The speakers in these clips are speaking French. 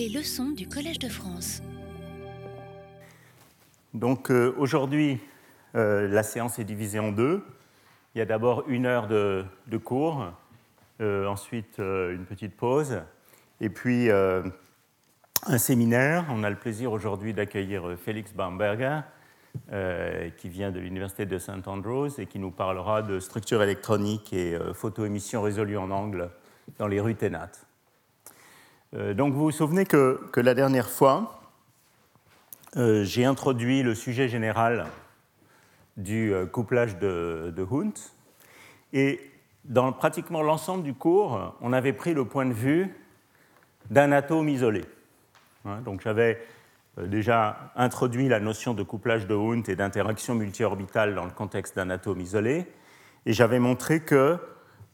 Les leçons du Collège de France. Donc euh, aujourd'hui, euh, la séance est divisée en deux. Il y a d'abord une heure de, cours, euh, ensuite une petite pause, et puis un séminaire. On a le plaisir aujourd'hui d'accueillir Félix Bamberger, qui vient de l'Université de St. Andrews et qui nous parlera de structure électronique et photoémission résolue en angle dans les rues Ténat. Donc vous vous souvenez que, que la dernière fois, j'ai introduit le sujet général du euh, couplage de, de Hunt. Et dans pratiquement l'ensemble du cours, on avait pris le point de vue d'un atome isolé. Hein, donc j'avais euh, déjà introduit la notion de couplage de Hund et d'interaction multiorbitale dans le contexte d'un atome isolé, et j'avais montré que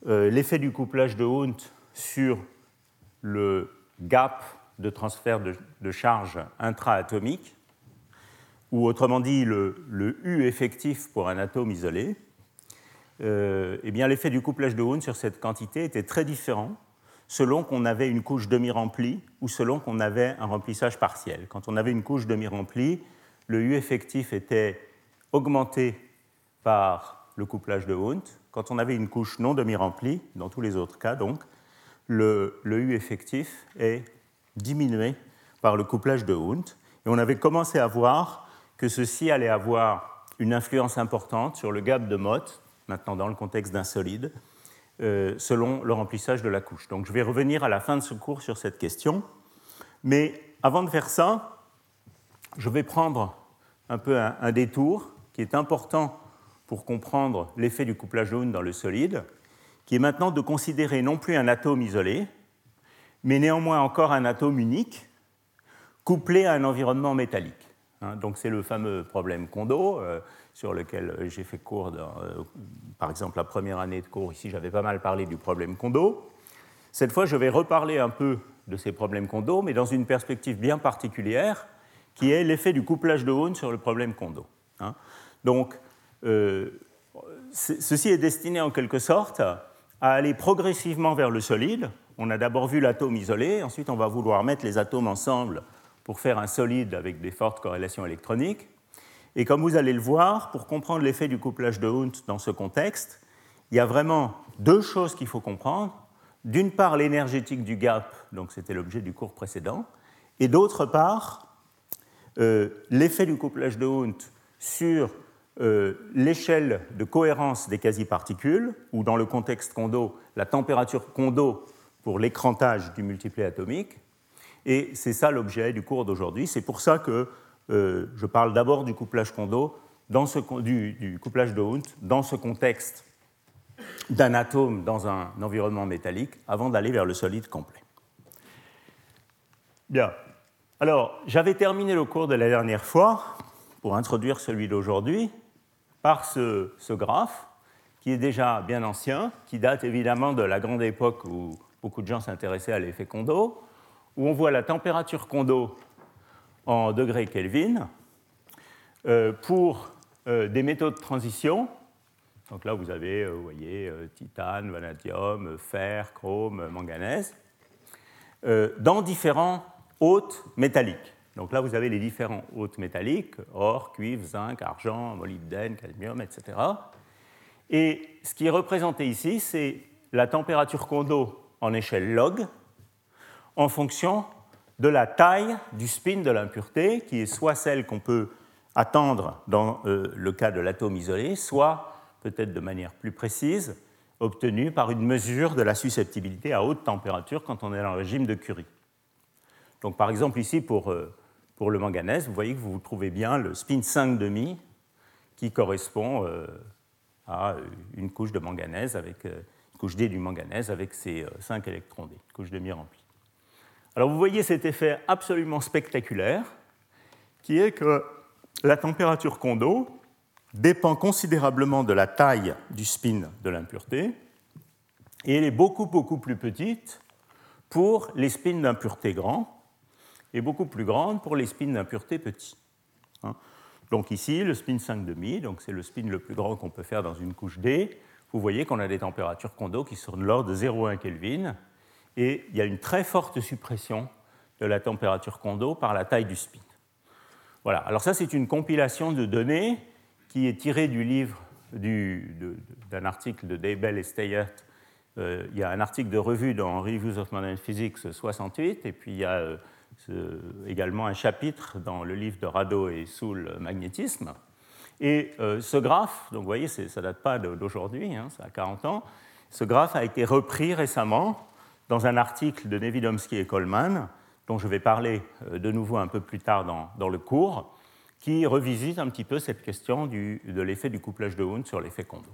euh, l'effet du couplage de Hund sur le gap de transfert de, charge intraatomique ou autrement dit le, U effectif pour un atome isolé, euh, eh bien l'effet du couplage de Hund sur cette quantité était très différent selon qu'on avait une couche demi-remplie ou selon qu'on avait un remplissage partiel. Quand on avait une couche demi-remplie, le U effectif était augmenté par le couplage de Hund. Quand on avait une couche non demi-remplie, dans tous les autres cas donc, le, U effectif est diminué par le couplage de Hund. Et on avait commencé à voir que ceci allait avoir une influence importante sur le gap de Mott, maintenant dans le contexte d'un solide, euh, selon le remplissage de la couche. Donc je vais revenir à la fin de ce cours sur cette question. Mais avant de faire ça, je vais prendre un peu un, détour qui est important pour comprendre l'effet du couplage jaune dans le solide, qui est maintenant de considérer non plus un atome isolé, mais néanmoins encore un atome unique, couplé à un environnement métallique. Hein, donc c'est le fameux problème Kondo, euh, sur lequel j'ai fait cours, euh, par exemple la première année de cours, ici j'avais pas mal parlé du problème Kondo. Cette fois je vais reparler un peu de ces problèmes Kondo, mais dans une perspective bien particulière, qui est l'effet du couplage de Hahn sur le problème Kondo. Hein. Donc euh, ceci est destiné en quelque sorte à aller progressivement vers le solide. On a d'abord vu l'atome isolé, ensuite on va vouloir mettre les atomes ensemble pour faire un solide avec des fortes corrélations électroniques. Et comme vous allez le voir, pour comprendre l'effet du couplage de Hund dans ce contexte, il y a vraiment deux choses qu'il faut comprendre. D'une part, l'énergétique du gap, donc c'était l'objet du cours précédent, et d'autre part, euh, l'effet du couplage de Hund sur euh, l'échelle de cohérence des quasi-particules, ou dans le contexte Kondo, la température Kondo pour l'écrantage du multiplet atomique, et c'est ça l'objet du cours d'aujourd'hui. C'est pour ça que euh, je parle d'abord du couplage Kondo, dans ce, du, couplage de Hund, dans ce contexte d'un atome dans un environnement métallique, avant d'aller vers le solide complet. Bien. Alors, j'avais terminé le cours de la dernière fois, pour introduire celui d'aujourd'hui, par ce, graphe, qui est déjà bien ancien, qui date évidemment de la grande époque où beaucoup de gens s'intéressaient à l'effet Kondo, où on voit la température Kondo en degrés Kelvin euh, pour euh, des métaux de transition. Donc là, vous avez, euh, voyez, titane, vanadium, fer, chrome, manganèse, dans différents hôtes métalliques. Donc là, vous avez les différents hôtes métalliques, or, cuivre, zinc, argent, molybdène, cadmium, etc. Et ce qui est représenté ici, c'est la température Kondo en échelle log, en fonction de la taille du spin de l'impureté, qui est soit celle qu'on peut attendre dans euh, le cas de l'atome isolé, soit, peut-être de manière plus précise, obtenue par une mesure de la susceptibilité à haute température quand on est dans le régime de Curie. Donc par exemple ici pour, euh, pour le manganèse, vous voyez que vous trouvez bien le spin 5,5 qui correspond euh, à une couche de manganèse avec une couche D du manganèse avec ses 5 électrons D, une couche demi-remplie. Alors vous voyez cet effet absolument spectaculaire qui est que la température Kondo dépend considérablement de la taille du spin de l'impureté et elle est beaucoup beaucoup plus petite pour les spins d'impureté grands et beaucoup plus grande pour les spins d'impureté petits. Hein. Donc ici, le spin 5,5, donc c'est le spin le plus grand qu'on peut faire dans une couche D. Vous voyez qu'on a des températures Kondo qui sont de l'ordre de 0,1 Kelvin et il y a une très forte suppression de la température Kondo par la taille du spin. Voilà, alors ça c'est une compilation de données qui est tirée du livre d'un article de Daybell et Steyert. Euh, il y a un article de revue dans Reviews of Modern Physics 68, et puis il y a euh, également un chapitre dans le livre de Rado et Soul Magnétisme. Et euh, ce graphe, donc vous voyez, ça ne date pas d'aujourd'hui, hein, ça a 40 ans, ce graphe a été repris récemment dans un article de Nevidomsky et Coleman, dont je vais parler euh, de nouveau un peu plus tard dans, le cours, qui revisite un petit peu cette question de l'effet du couplage de Hund sur l'effet Kondo.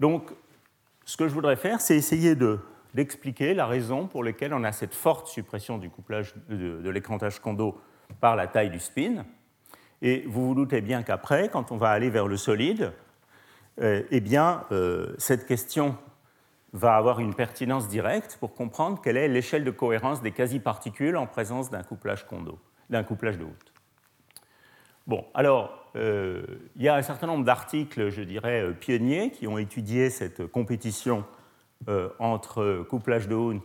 Donc, ce que je voudrais faire, c'est essayer d'expliquer la raison pour laquelle on a cette forte suppression du couplage de, l'écrantage Kondo par la taille du spin. Et vous vous doutez bien qu'après, quand on va aller vers le solide, euh, eh bien, euh, cette question va avoir une pertinence directe pour comprendre quelle est l'échelle de cohérence des quasi-particules en présence d'un couplage Kondo, d'un couplage de Hooft. Bon, alors, euh, il y a un certain nombre d'articles, je dirais, pionniers qui ont étudié cette compétition entre couplage de Hund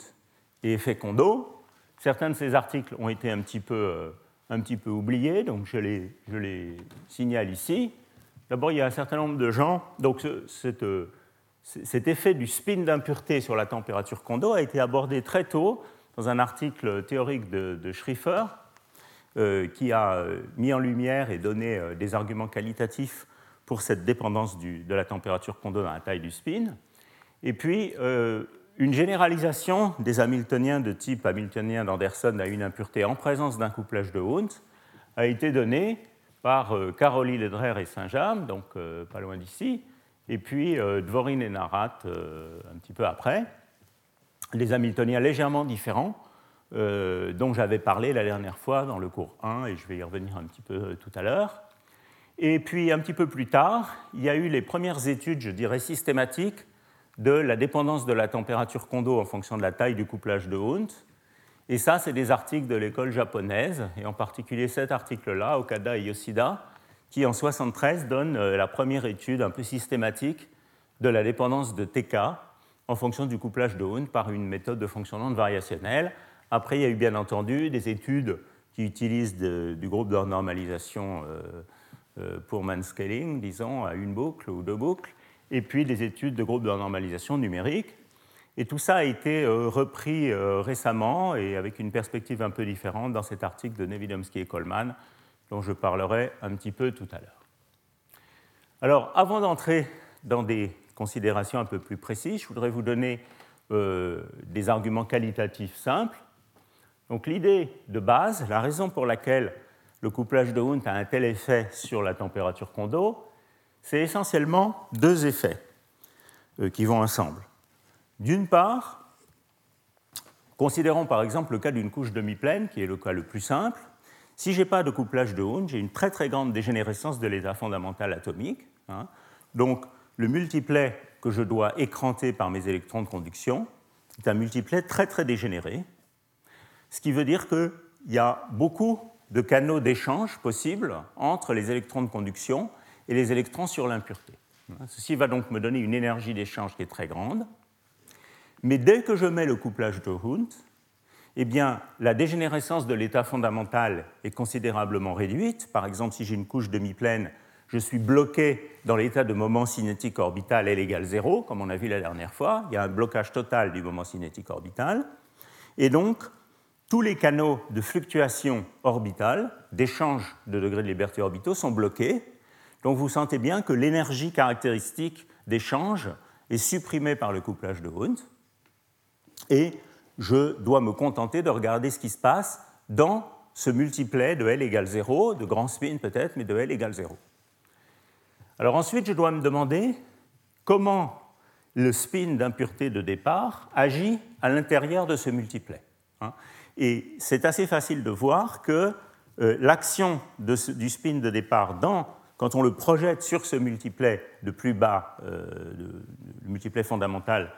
et effet Kondo. Certains de ces articles ont été un petit peu, peu oubliés, donc je les, signale ici. D'abord, il y a un certain nombre de gens. Donc, euh, cet effet du spin d'impureté sur la température Kondo a été abordé très tôt dans un article théorique de, Schrieffer euh, qui a euh, mis en lumière et donné des arguments qualitatifs pour cette dépendance de la température Kondo dans la taille du spin. Et puis, une généralisation des Hamiltoniens de type Hamiltonien d'Anderson à une impureté en présence d'un couplage de Hund a été donnée par euh, Caroline Ledrer et Saint-James, donc euh, pas loin d'ici, et puis euh, Dvorin et Narat un petit peu après, des Hamiltoniens légèrement différents, dont j'avais parlé la dernière fois dans le cours 1, et je vais y revenir un petit peu tout à l'heure. Et puis un petit peu plus tard, il y a eu les premières études, je dirais, systématiques de la dépendance de la température Kondo en fonction de la taille du couplage de Hund, et ça, c'est des articles de l'école japonaise, et en particulier cet article-là, Okada et Yoshida, qui en 1973 donne euh, la première étude un peu systématique de la dépendance de TK en fonction du couplage de Hund par une méthode de fonctionnement variationnelle. Après, il y a eu bien entendu des études qui utilisent du groupe de normalisation euh, euh, pour disons, à une boucle ou deux boucles, et puis des études de groupe de normalisation numérique. Et tout ça a été euh, repris euh, récemment et avec une perspective un peu différente dans cet article de Nevidomsky et Coleman, dont je parlerai un petit peu tout à l'heure. Alors, avant d'entrer dans des considérations un peu plus précises, je voudrais vous donner euh, des arguments qualitatifs simples. Donc, l'idée de base, la raison pour laquelle le couplage de Hund a un tel effet sur la température Kondo, c'est essentiellement deux effets qui vont ensemble. D'une part, considérons par exemple le cas d'une couche demi-pleine, qui est le cas le plus simple. Si je n'ai pas de couplage de Hund, j'ai une très très grande dégénérescence de l'état fondamental atomique. Hein. Donc le multiplet que je dois écranter par mes électrons de conduction est un multiplet très très dégénéré, ce qui veut dire qu'il y a beaucoup de canaux d'échange possibles entre les électrons de conduction et les électrons sur l'impureté. Ceci va donc me donner une énergie d'échange qui est très grande. Mais dès que je mets le couplage de Hund, eh bien, la dégénérescence de l'état fondamental est considérablement réduite. Par exemple, si j'ai une couche demi-pleine, je suis bloqué dans l'état de moment cinétique orbital L égale 0, comme on a vu la dernière fois. Il y a un blocage total du moment cinétique orbital. Et donc, tous les canaux de fluctuation orbitale, d'échange de degrés de liberté orbitaux, sont bloqués. Donc vous sentez bien que l'énergie caractéristique d'échange est supprimée par le couplage de Hund et je dois me contenter de regarder ce qui se passe dans ce multiplet de L égale 0, de grand spin peut-être, mais de L égale 0. Alors ensuite, je dois me demander comment le spin d'impureté de départ agit à l'intérieur de ce multiplet. Hein. Et c'est assez facile de voir que euh, l'action du spin de départ, quand on le projette sur ce multiplet de plus bas, euh, le multiplet fondamental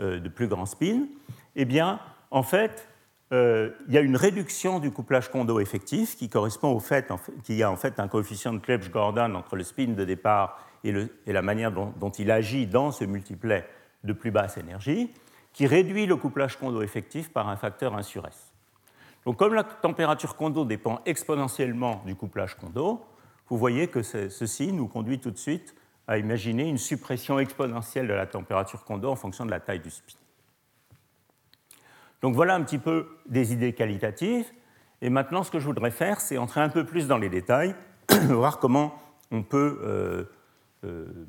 euh, de plus grand spin, eh bien, en fait, euh, il y a une réduction du couplage Kondo effectif qui correspond au fait qu'il y a en fait un coefficient de Clebsch-Gordon entre le spin de départ et, la manière dont, il agit dans ce multiplet de plus basse énergie, qui réduit le couplage Kondo effectif par un facteur 1 sur S. Donc comme la température Kondo dépend exponentiellement du couplage Kondo, vous voyez que ceci nous conduit tout de suite à imaginer une suppression exponentielle de la température Kondo en fonction de la taille du spin. Donc voilà un petit peu des idées qualitatives. Et maintenant, ce que je voudrais faire, c'est entrer un peu plus dans les détails, voir comment on peut euh, euh,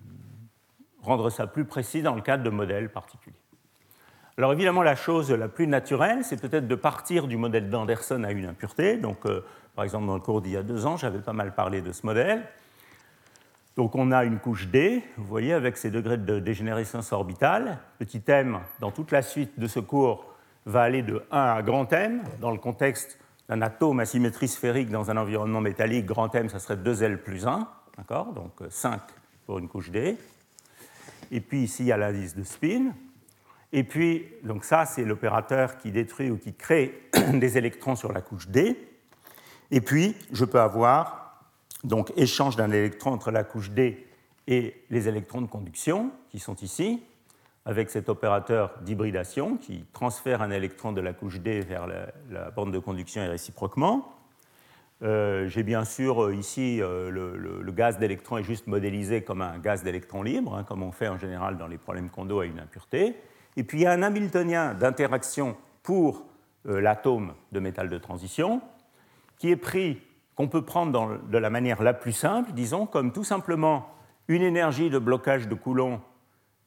rendre ça plus précis dans le cadre de modèles particuliers. Alors évidemment, la chose la plus naturelle, c'est peut-être de partir du modèle d'Anderson à une impureté. Donc, euh, par exemple, dans le cours d'il y a deux ans, j'avais pas mal parlé de ce modèle. Donc on a une couche D, vous voyez, avec ses degrés de dégénérescence orbitale. Petit m, dans toute la suite de ce cours, va aller de 1 à grand M. Dans le contexte d'un atome à symétrie sphérique dans un environnement métallique, grand M, ça serait 2L plus 1, d'accord? Donc 5 pour une couche D. Et puis ici, il y a l'indice de spin. Et puis, donc ça, c'est l'opérateur qui détruit ou qui crée des électrons sur la couche D. Et puis, je peux avoir donc échange d'un électron entre la couche D et les électrons de conduction, qui sont ici, avec cet opérateur d'hybridation qui transfère un électron de la couche D vers la, bande de conduction et réciproquement. Euh, j'ai bien sûr euh, ici euh, le, gaz d'électrons est juste modélisé comme un gaz d'électrons libre, hein, comme on fait en général dans les problèmes Kondo à une impureté. Et puis il y a un Hamiltonien d'interaction pour l'atome de métal de transition qui est pris, qu'on peut prendre de la manière la plus simple, disons, comme tout simplement une énergie de blocage de Coulomb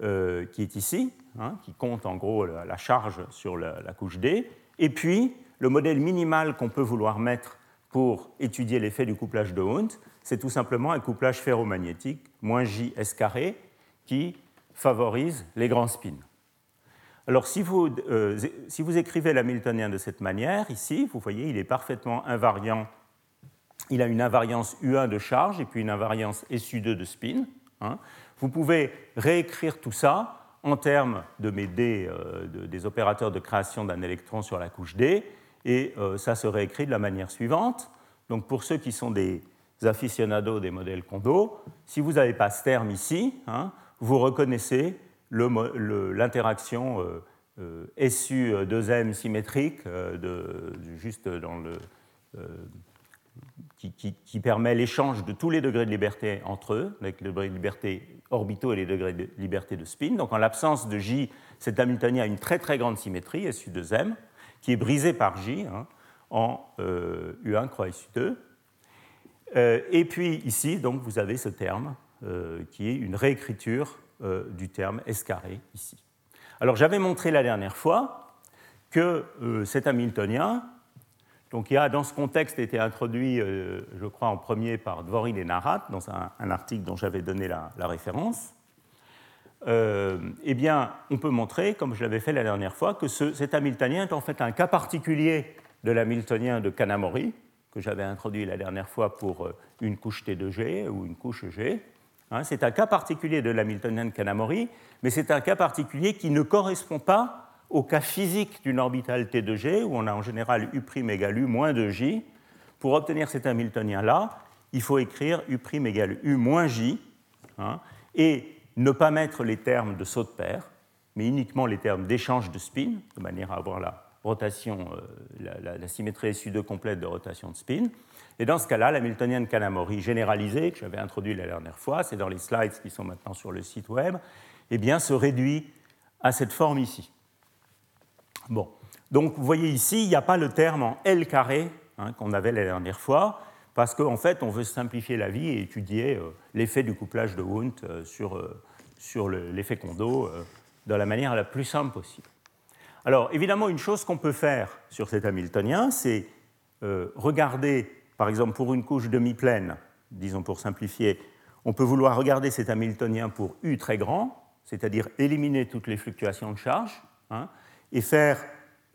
euh, qui est ici, hein, qui compte en gros la, charge sur la, couche D, et puis le modèle minimal qu'on peut vouloir mettre pour étudier l'effet du couplage de Hund, c'est tout simplement un couplage ferromagnétique, moins J S carré, qui favorise les grands spins. Alors si vous, euh, si vous écrivez l'hamiltonien de cette manière, ici, vous voyez, il est parfaitement invariant. Il a une invariance U1 de charge et puis une invariance SU2 de spin. Hein. Vous pouvez réécrire tout ça en termes de mes D, euh, des opérateurs de création d'un électron sur la couche D, et euh, ça se réécrit de la manière suivante. Donc pour ceux qui sont des aficionados des modèles Kondo, si vous n'avez pas ce terme ici, hein, vous reconnaissez l'interaction euh, SU2M symétrique de, juste qui, permet l'échange de tous les degrés de liberté entre eux, avec les degrés de liberté orbitaux et les degrés de liberté de spin. Donc en l'absence de J, cet Hamiltonien a une très très grande symétrie, SU2M, qui est brisée par J hein, en euh, U1 croix SU2. Euh, et puis ici, donc, vous avez ce terme euh, qui est une réécriture du terme S carré ici. Alors j'avais montré la dernière fois que cet Hamiltonien donc a dans ce contexte été introduit, euh, je crois, en premier par Dvorin et Narat, dans un, article dont j'avais donné la, référence. Euh, eh bien, on peut montrer, comme je l'avais fait la dernière fois, que cet Hamiltonien est en fait un cas particulier de l'Hamiltonien de Kanamori, que j'avais introduit la dernière fois pour euh, une couche T2G ou une couche G. Hein, c'est un cas particulier de l'Hamiltonien de Kanamori, mais c'est un cas particulier qui ne correspond pas au cas physique d'une orbitale T de G, où on a en général U' égale U moins 2J, pour obtenir cet Hamiltonien-là, il faut écrire U' égale U moins J, hein, et ne pas mettre les termes de saut de paire, mais uniquement les termes d'échange de spin, de manière à avoir la rotation, euh, la, symétrie SU2 complète de rotation de spin. Et dans ce cas-là, l'Hamiltonien de Kanamori généralisé, que j'avais introduit la dernière fois, c'est dans les slides qui sont maintenant sur le site web, eh bien, se réduit à cette forme ici. Bon. Donc vous voyez ici, il n'y a pas le terme en L carré hein, qu'on avait la dernière fois, parce qu'en fait, on veut simplifier la vie et étudier euh, l'effet du couplage de Wundt euh, sur, euh, sur l'effet Kondo de la manière la plus simple possible. Alors évidemment, une chose qu'on peut faire sur cet Hamiltonien, c'est regarder, par exemple, pour une couche demi-pleine, disons pour simplifier, on peut vouloir regarder cet Hamiltonien pour U très grand, c'est-à-dire éliminer toutes les fluctuations de charge. Hein, et faire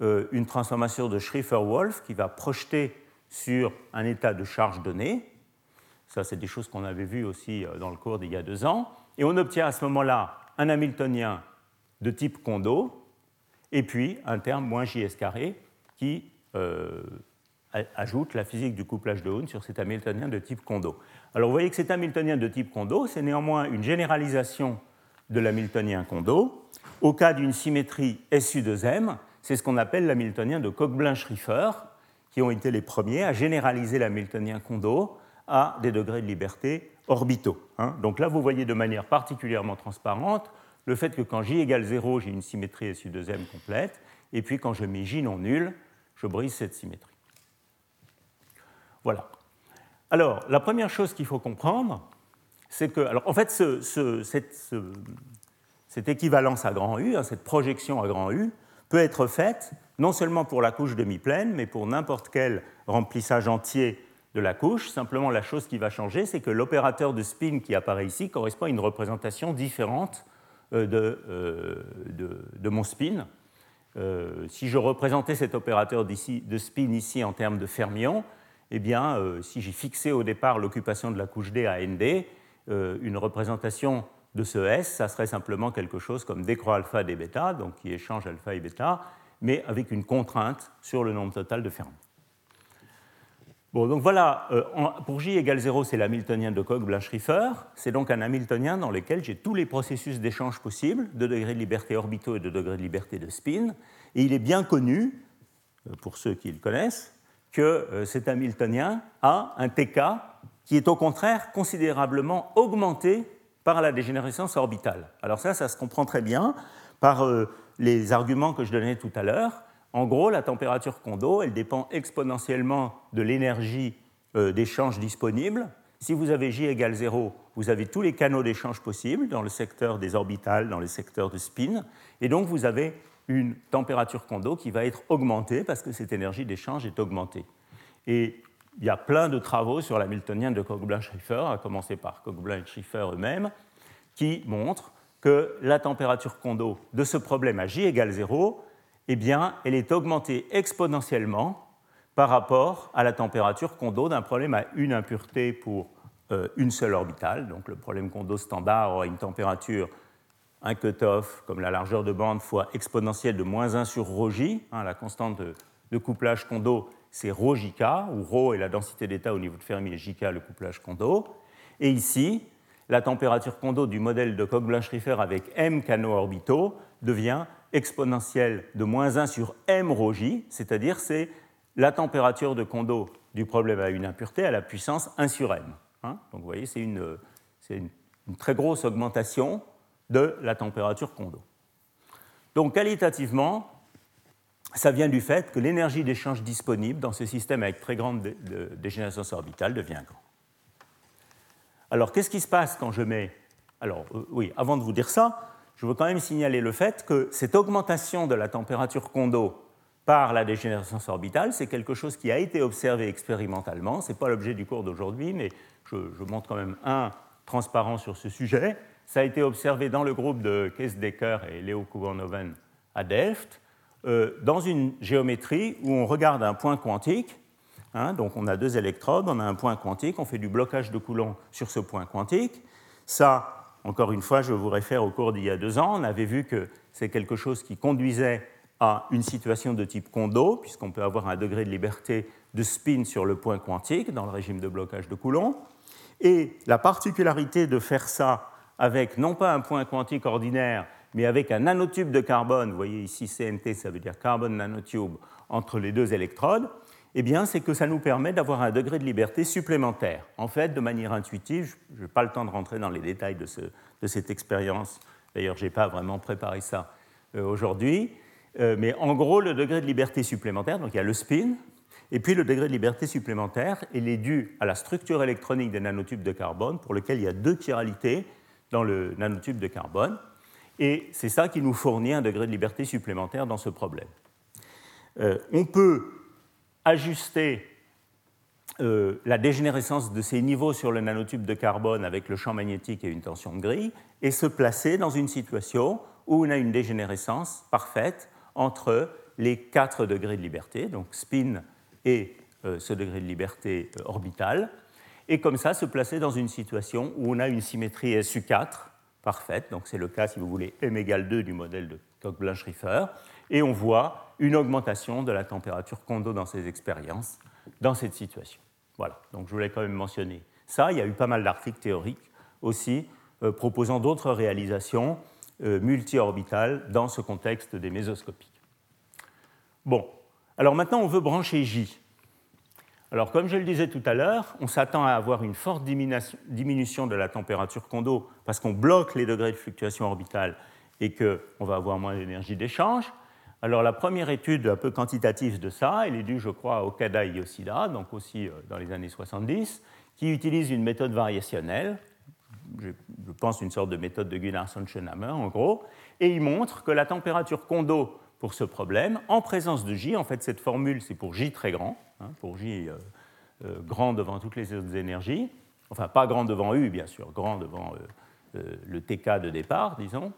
euh, une transformation de Schrieffer-Wolf qui va projeter sur un état de charge donné. Ça, c'est des choses qu'on avait vues aussi euh, dans le cours d'il y a deux ans. Et on obtient à ce moment-là un Hamiltonien de type Kondo, et puis un terme moins JS carré qui euh, ajoute la physique du couplage de Hund sur cet Hamiltonien de type Kondo. Alors vous voyez que cet Hamiltonien de type Kondo, c'est néanmoins une généralisation de l'Hamiltonien Kondo, au cas d'une symétrie SU2M, c'est ce qu'on appelle l'hamiltonien de Cockblin-Schrieffer, qui ont été les premiers à généraliser l'hamiltonien Kondo à des degrés de liberté orbitaux. Hein. Donc là, vous voyez de manière particulièrement transparente le fait que quand j égale 0, j'ai une symétrie SU2M complète, et puis quand je mets j non nul, je brise cette symétrie. Voilà. Alors, la première chose qu'il faut comprendre, c'est que, en fait, cette, équivalence à grand U, hein, cette projection à grand U, peut être faite non seulement pour la couche demi-pleine, mais pour n'importe quel remplissage entier de la couche. Simplement, la chose qui va changer, c'est que l'opérateur de spin qui apparaît ici correspond à une représentation différente euh, euh, de, mon spin. Euh, si je représentais cet opérateur de spin ici en termes de fermions, eh bien, si j'ai fixé au départ l'occupation de la couche D à ND, une représentation de ce S, ça serait simplement quelque chose comme d alpha d bêta, donc qui échange alpha et bêta, mais avec une contrainte sur le nombre total de fermions. Bon, donc voilà, euh, pour J égale 0, c'est l'hamiltonien de Koch-Blanch-Riffer. C'est donc un hamiltonien dans lequel j'ai tous les processus d'échange possibles, de degrés de liberté orbitaux et de degrés de liberté de spin. Et il est bien connu, euh, pour ceux qui le connaissent, que euh, cet hamiltonien a un TK qui est au contraire considérablement augmenté par la dégénérescence orbitale. Alors ça, ça se comprend très bien par les arguments que je donnais tout à l'heure. En gros, la température Kondo, elle dépend exponentiellement de l'énergie euh, d'échange disponible. Si vous avez J égale 0, vous avez tous les canaux d'échange possibles dans le secteur des orbitales, dans le secteur de spin, et donc vous avez une température Kondo qui va être augmentée parce que cette énergie d'échange est augmentée. Et il y a plein de travaux sur l'hamiltonien de Koch-Blanch-Schrieffer, à commencer par Koch-Blanch-Schrieffer eux-mêmes, qui montrent que la température Kondo de ce problème à J égale 0 eh bien, elle est augmentée exponentiellement par rapport à la température Kondo d'un problème à une impureté pour euh, une seule orbitale. Donc le problème Kondo standard aura une température, un cutoff comme la largeur de bande fois exponentielle de moins 1 sur ρj. Hein, la constante de, couplage Kondo, c'est ρjk, où ρ est la densité d'état au niveau de Fermi et jk le couplage Kondo. Et ici, la température Kondo du modèle de Koch-Blanch-Riffer avec m canaux orbitaux devient exponentielle de moins 1 sur m rho j, c'est-à-dire c'est la température de Kondo du problème à une impureté à la puissance 1 sur m. Hein. Donc vous voyez, c'est une, une, très grosse augmentation de la température Kondo. Donc qualitativement, ça vient du fait que l'énergie d'échange disponible dans ce système avec très grande dégénérescence orbitale devient grande. Alors qu'est-ce qui se passe quand je mets... Alors euh, oui, avant de vous dire ça, je veux quand même signaler le fait que cette augmentation de la température Kondo par la dégénérescence orbitale, c'est quelque chose qui a été observé expérimentalement. Ce n'est pas l'objet du cours d'aujourd'hui, mais je, montre quand même un transparent sur ce sujet. Ça a été observé dans le groupe de Kees Decker et Leo Kubernoven à Delft, euh, dans une géométrie où on regarde un point quantique. Hein, donc on a deux électrodes, on a un point quantique, on fait du blocage de Coulomb sur ce point quantique. Ça, encore une fois, je vous réfère au cours d'il y a deux ans. On avait vu que c'est quelque chose qui conduisait à une situation de type Kondo, puisqu'on peut avoir un degré de liberté de spin sur le point quantique dans le régime de blocage de Coulomb. Et la particularité de faire ça avec non pas un point quantique ordinaire, mais avec un nanotube de carbone, vous voyez ici CNT, ça veut dire carbone nanotube, entre les deux électrodes, eh bien, c'est que ça nous permet d'avoir un degré de liberté supplémentaire. En fait, de manière intuitive, je n'ai pas le temps de rentrer dans les détails de, cette expérience, d'ailleurs, je n'ai pas vraiment préparé ça euh, aujourd'hui, euh, mais en gros, le degré de liberté supplémentaire, donc il y a le spin, et puis le degré de liberté supplémentaire, il est dû à la structure électronique des nanotubes de carbone, pour lequel il y a deux chiralités dans le nanotube de carbone, et c'est ça qui nous fournit un degré de liberté supplémentaire dans ce problème. Euh, on peut ajuster euh, la dégénérescence de ces niveaux sur le nanotube de carbone avec le champ magnétique et une tension de grille, et se placer dans une situation où on a une dégénérescence parfaite entre les quatre degrés de liberté, donc spin et euh, ce degré de liberté orbital, et comme ça se placer dans une situation où on a une symétrie SU4 parfaite, donc c'est le cas, si vous voulez, m égale 2 du modèle de Koch-Blanch-Riffer, et on voit une augmentation de la température Kondo dans ces expériences, dans cette situation. Voilà, donc je voulais quand même mentionner ça. Il y a eu pas mal d'articles théoriques aussi euh, proposant d'autres réalisations euh, multi-orbitales dans ce contexte des mésoscopiques. Bon, alors maintenant on veut brancher J. Alors, comme je le disais tout à l'heure, on s'attend à avoir une forte diminution de la température Kondo parce qu'on bloque les degrés de fluctuation orbitale et qu'on va avoir moins d'énergie d'échange. Alors, la première étude un peu quantitative de ça, elle est due, je crois, à Okada et Yoshida, donc aussi euh, dans les années 70, qui utilise une méthode variationnelle, je pense une sorte de méthode de Gunnarsson-Schönhammer en gros, et il montre que la température Kondo pour ce problème, en présence de J, en fait cette formule c'est pour J très grand, hein, pour J euh, euh, grand devant toutes les autres énergies, enfin pas grand devant U bien sûr, grand devant euh, le TK de départ, disons,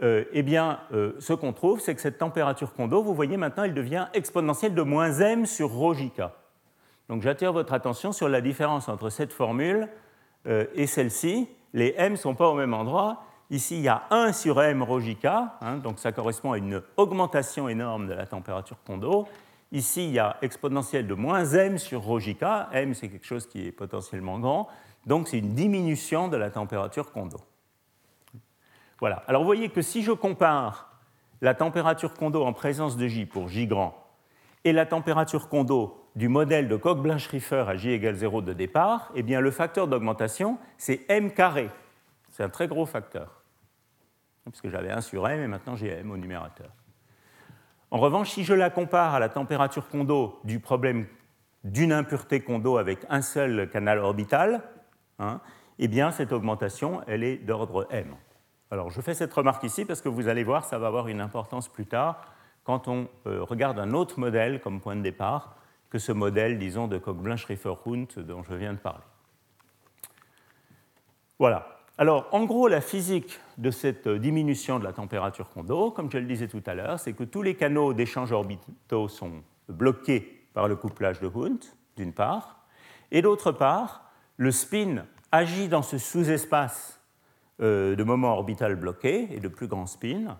eh bien, ce qu'on trouve, c'est que cette température Kondo, vous voyez maintenant, elle devient exponentielle de moins m sur rho jk. Donc j'attire votre attention sur la différence entre cette formule et celle-ci. Les m ne sont pas au même endroit, Ici, il y a 1 sur m hein, donc ça correspond à une augmentation énorme de la température Kondo. Ici, il y a exponentielle de moins m sur rho M, c'est quelque chose qui est potentiellement grand. Donc, c'est une diminution de la température Kondo. Voilà. Alors, vous voyez que si je compare la température Kondo en présence de J pour J grand et la température Kondo du modèle de Koch-Blanche-Riffer à J égale 0 de départ, eh bien, le facteur d'augmentation, c'est m carré. C'est un très gros facteur. Puisque j'avais 1 sur m et maintenant j'ai m au numérateur. En revanche, si je la compare à la température Kondo du problème d'une impureté Kondo avec un seul canal orbital, hein, eh bien cette augmentation, elle est d'ordre m. Alors je fais cette remarque ici parce que vous allez voir, ça va avoir une importance plus tard quand on euh, regarde un autre modèle comme point de départ que ce modèle, disons, de Koch-Blanche-Riffer-Hund dont je viens de parler. Voilà. Alors, en gros, la physique de cette diminution de la température Kondo, comme je le disais tout à l'heure, c'est que tous les canaux d'échange orbitaux sont bloqués par le couplage de Hund, d'une part, et d'autre part, le spin agit dans ce sous-espace euh, de moment orbital bloqué et de plus grand spin,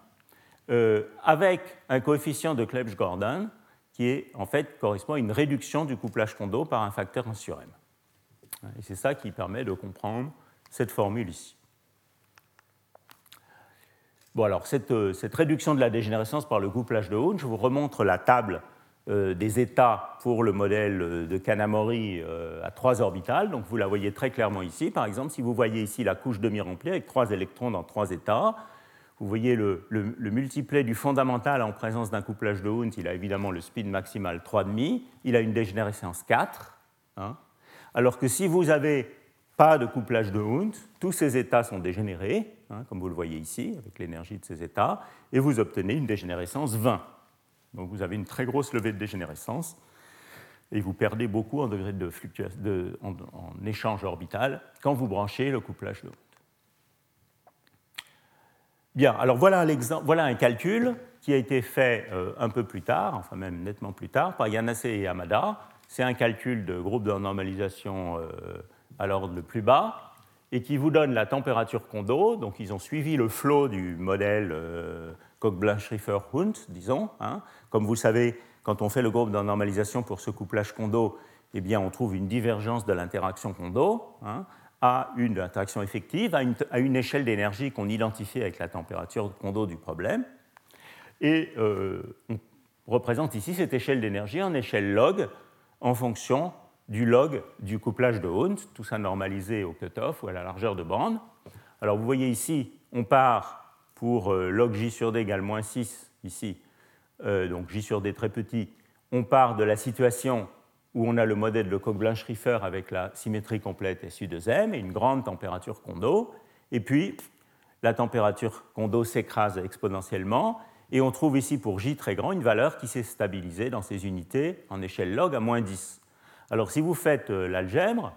euh, avec un coefficient de Clebsch-Gordon qui est, en fait, correspond à une réduction du couplage Kondo par un facteur 1 sur m. Et c'est ça qui permet de comprendre cette formule ici. Bon, alors, cette, euh, cette, réduction de la dégénérescence par le couplage de Hund, je vous remontre la table euh, des états pour le modèle euh, de Kanamori à trois orbitales. Donc, vous la voyez très clairement ici. Par exemple, si vous voyez ici la couche demi-remplie avec trois électrons dans trois états, vous voyez le, le, multiplet du fondamental en présence d'un couplage de Hund, il a évidemment le spin maximal 3,5, il a une dégénérescence 4. Hein. alors que si vous avez pas de couplage de Hund, tous ces états sont dégénérés, hein, comme vous le voyez ici, avec l'énergie de ces états, et vous obtenez une dégénérescence 20. Donc vous avez une très grosse levée de dégénérescence, et vous perdez beaucoup en degré de fluctuation, en, échange orbital quand vous branchez le couplage de Hund. Bien, alors voilà un, voilà un calcul qui a été fait euh, un peu plus tard, enfin même nettement plus tard, par Yanase et Yamada. C'est un calcul de groupe de normalisation euh, à l'ordre le plus bas, et qui vous donne la température Kondo. Donc ils ont suivi le flot du modèle euh, Koch-Blanche-Riffer-Hund, disons. Hein. Comme vous savez, quand on fait le groupe de normalisation pour ce couplage Kondo, eh bien, on trouve une divergence de l'interaction Kondo hein, à une interaction effective, à une, échelle d'énergie qu'on identifie avec la température Kondo du problème. Et euh, on représente ici cette échelle d'énergie en échelle log en fonction du log du couplage de Hund, tout ça normalisé au cutoff ou à la largeur de bande. Alors vous voyez ici, on part pour euh, log j sur d égale moins 6, ici, euh, donc j sur d très petit, on part de la situation où on a le modèle de Koch-Blanche-Riffer avec la symétrie complète SU2M et une grande température Kondo, et puis la température Kondo s'écrase exponentiellement, et on trouve ici pour j très grand une valeur qui s'est stabilisée dans ces unités en échelle log à moins 10. Alors si vous faites euh, l'algèbre,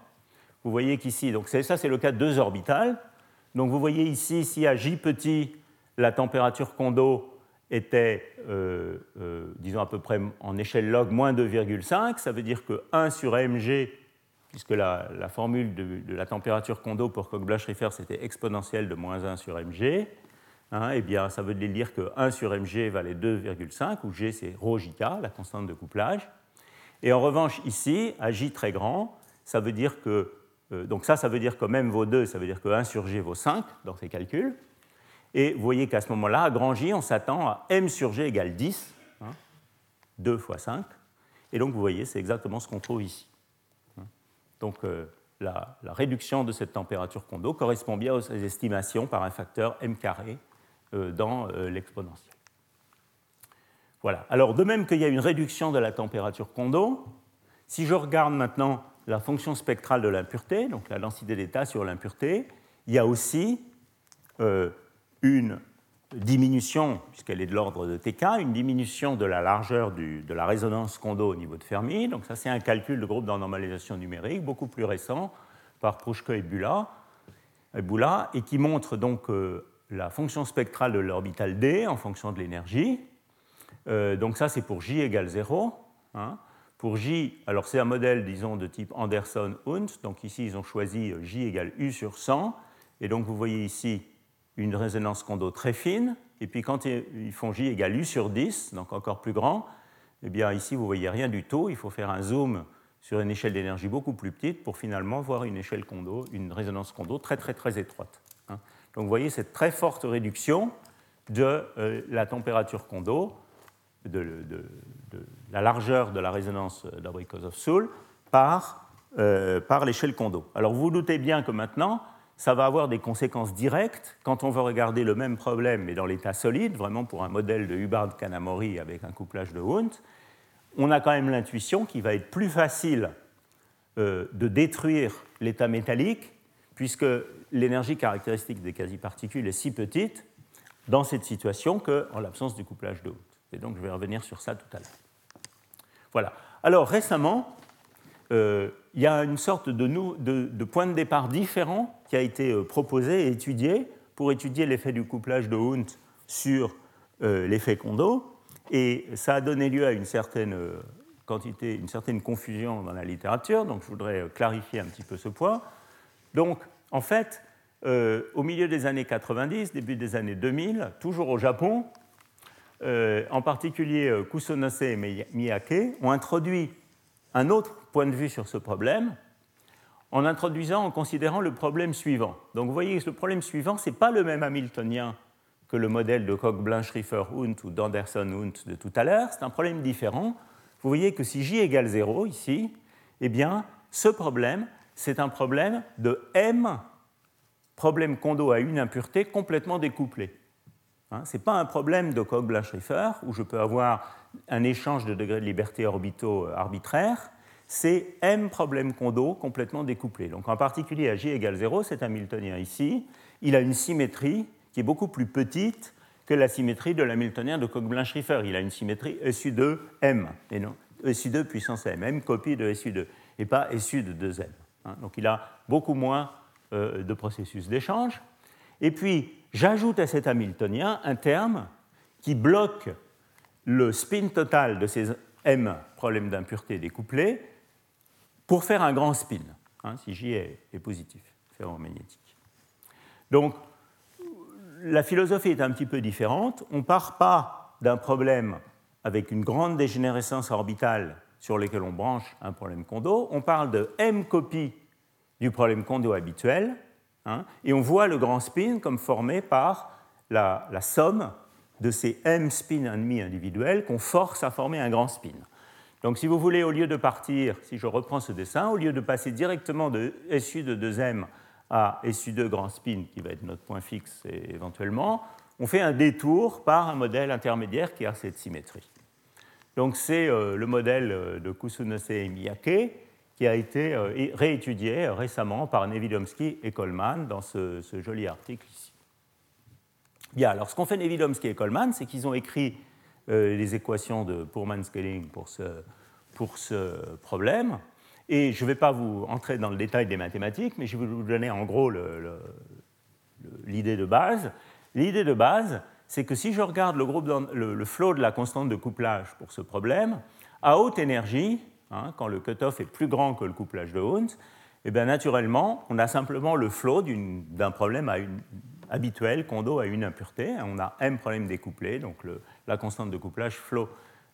vous voyez qu'ici, donc ça c'est le cas de deux orbitales. Donc vous voyez ici, si à J petit, la température Kondo était, euh, euh, disons à peu près en échelle log, moins 2,5, ça veut dire que 1 sur mg, puisque la, formule de, la température Kondo pour Koch-Blanche-Riffer c'était exponentielle de moins 1 sur mg, hein, eh bien ça veut dire que 1 sur mg valait 2,5, où g c'est rho la constante de couplage. Et en revanche, ici, à J très grand, ça veut dire que, euh, donc ça, ça veut dire que même vaut 2, ça veut dire que 1 sur G vaut 5 dans ces calculs. Et vous voyez qu'à ce moment-là, à grand J, on s'attend à M sur G égale 10, 2 hein, fois 5. Et donc vous voyez, c'est exactement ce qu'on trouve ici. Donc la, réduction de cette température Kondo correspond bien aux estimations par un facteur m carré dans l'exponentiel. Voilà. Alors de même qu'il y a une réduction de la température Kondo, si je regarde maintenant la fonction spectrale de l'impureté, donc la densité d'état sur l'impureté, il y a aussi euh, une diminution, puisqu'elle est de l'ordre de TK, une diminution de la largeur de la résonance Kondo au niveau de Fermi. Donc ça, c'est un calcul de groupe de normalisation numérique beaucoup plus récent par Prouchko et Bula, et qui montre donc euh, la fonction spectrale de l'orbital D en fonction de l'énergie. Euh, donc ça, c'est pour J égale 0. Pour J, alors c'est un modèle, disons, de type Anderson-Hunt. Donc ici, ils ont choisi J égale U sur 100. Et donc vous voyez ici une résonance Kondo très fine. Et puis quand ils font J égale U sur 10, donc encore plus grand, eh bien ici vous voyez rien du tout. Il faut faire un zoom sur une échelle d'énergie beaucoup plus petite pour finalement voir une échelle Kondo, une résonance Kondo très très très étroite. Hein. Donc vous voyez cette très forte réduction de euh, la température Kondo de, la largeur de la résonance of soul par, euh, par l'échelle Kondo. Alors vous, vous doutez bien que maintenant, ça va avoir des conséquences directes quand on veut regarder le même problème, mais dans l'état solide, vraiment pour un modèle de Hubbard-Kanamori avec un couplage de Wundt. On a quand même l'intuition qu'il va être plus facile euh, de détruire l'état métallique, puisque l'énergie caractéristique des quasi-particules est si petite dans cette situation qu'en l'absence du couplage de Wundt. Et donc je vais revenir sur ça tout à l'heure. Voilà. Alors récemment, euh, il y a une sorte de, point de départ différent qui a été euh, proposé et étudié pour étudier l'effet du couplage de Hund sur euh, l'effet Kondo. Et ça a donné lieu à une certaine quantité, une certaine confusion dans la littérature. Donc je voudrais clarifier un petit peu ce point. Donc en fait, au milieu des années 90, début des années 2000, toujours au Japon, euh, en particulier euh, Kusonose et Miyake, ont introduit un autre point de vue sur ce problème en introduisant, en considérant le problème suivant. Donc vous voyez, le problème suivant, ce n'est pas le même Hamiltonien que le modèle de Koch-Blanche-Riffer-Hunt ou d'Anderson-Hunt de tout à l'heure, c'est un problème différent. Vous voyez que si J égale 0 ici, eh bien, ce problème, c'est un problème de M, problème Kondo à une impureté complètement découplé. Hein, Ce n'est pas un problème de Koch-Blanche-Riffer où je peux avoir un échange de degrés de liberté orbitaux euh, arbitraires. C'est M problème Kondo complètement découplé. Donc en particulier à J égale 0, cet Hamiltonien ici, il a une symétrie qui est beaucoup plus petite que la symétrie de l'Hamiltonien de Koch-Blanche-Riffer. Il a une symétrie SU2 M, et non SU2 puissance M, M copie de SU2, et pas SU de 2M. Hein. Donc il a beaucoup moins euh, de processus d'échange. Et puis, j'ajoute à cet Hamiltonien un terme qui bloque le spin total de ces M problèmes d'impureté découplés pour faire un grand spin, hein, si J est, positif, ferromagnétique. Donc, la philosophie est un petit peu différente. On ne part pas d'un problème avec une grande dégénérescence orbitale sur lequel on branche un problème Kondo. On parle de M copies du problème Kondo habituel, Hein, et on voit le grand spin comme formé par la, somme de ces m spins ennemis individuels qu'on force à former un grand spin. Donc si vous voulez, au lieu de partir, si je reprends ce dessin, au lieu de passer directement de SU de 2m à SU2 grand spin, qui va être notre point fixe éventuellement, on fait un détour par un modèle intermédiaire qui a cette symétrie. Donc c'est euh, le modèle euh, de Kusunose Miyake, qui a été euh, réétudié récemment par Nevidomsky et Coleman dans ce, joli article ici. Bien, alors ce qu'ont fait Nevidomsky et Coleman, c'est qu'ils ont écrit euh, les équations de Pullman-Scaling pour ce, pour ce problème. Et je ne vais pas vous entrer dans le détail des mathématiques, mais je vais vous donner en gros l'idée de base. L'idée de base, c'est que si je regarde le, groupe le, le flot de la constante de couplage pour ce problème, à haute énergie, Hein, quand le cutoff est plus grand que le couplage de Hund, eh bien, naturellement, on a simplement le flot d'un problème habituel, Kondo à une impureté. On a m problème découplé, donc la constante de couplage flow,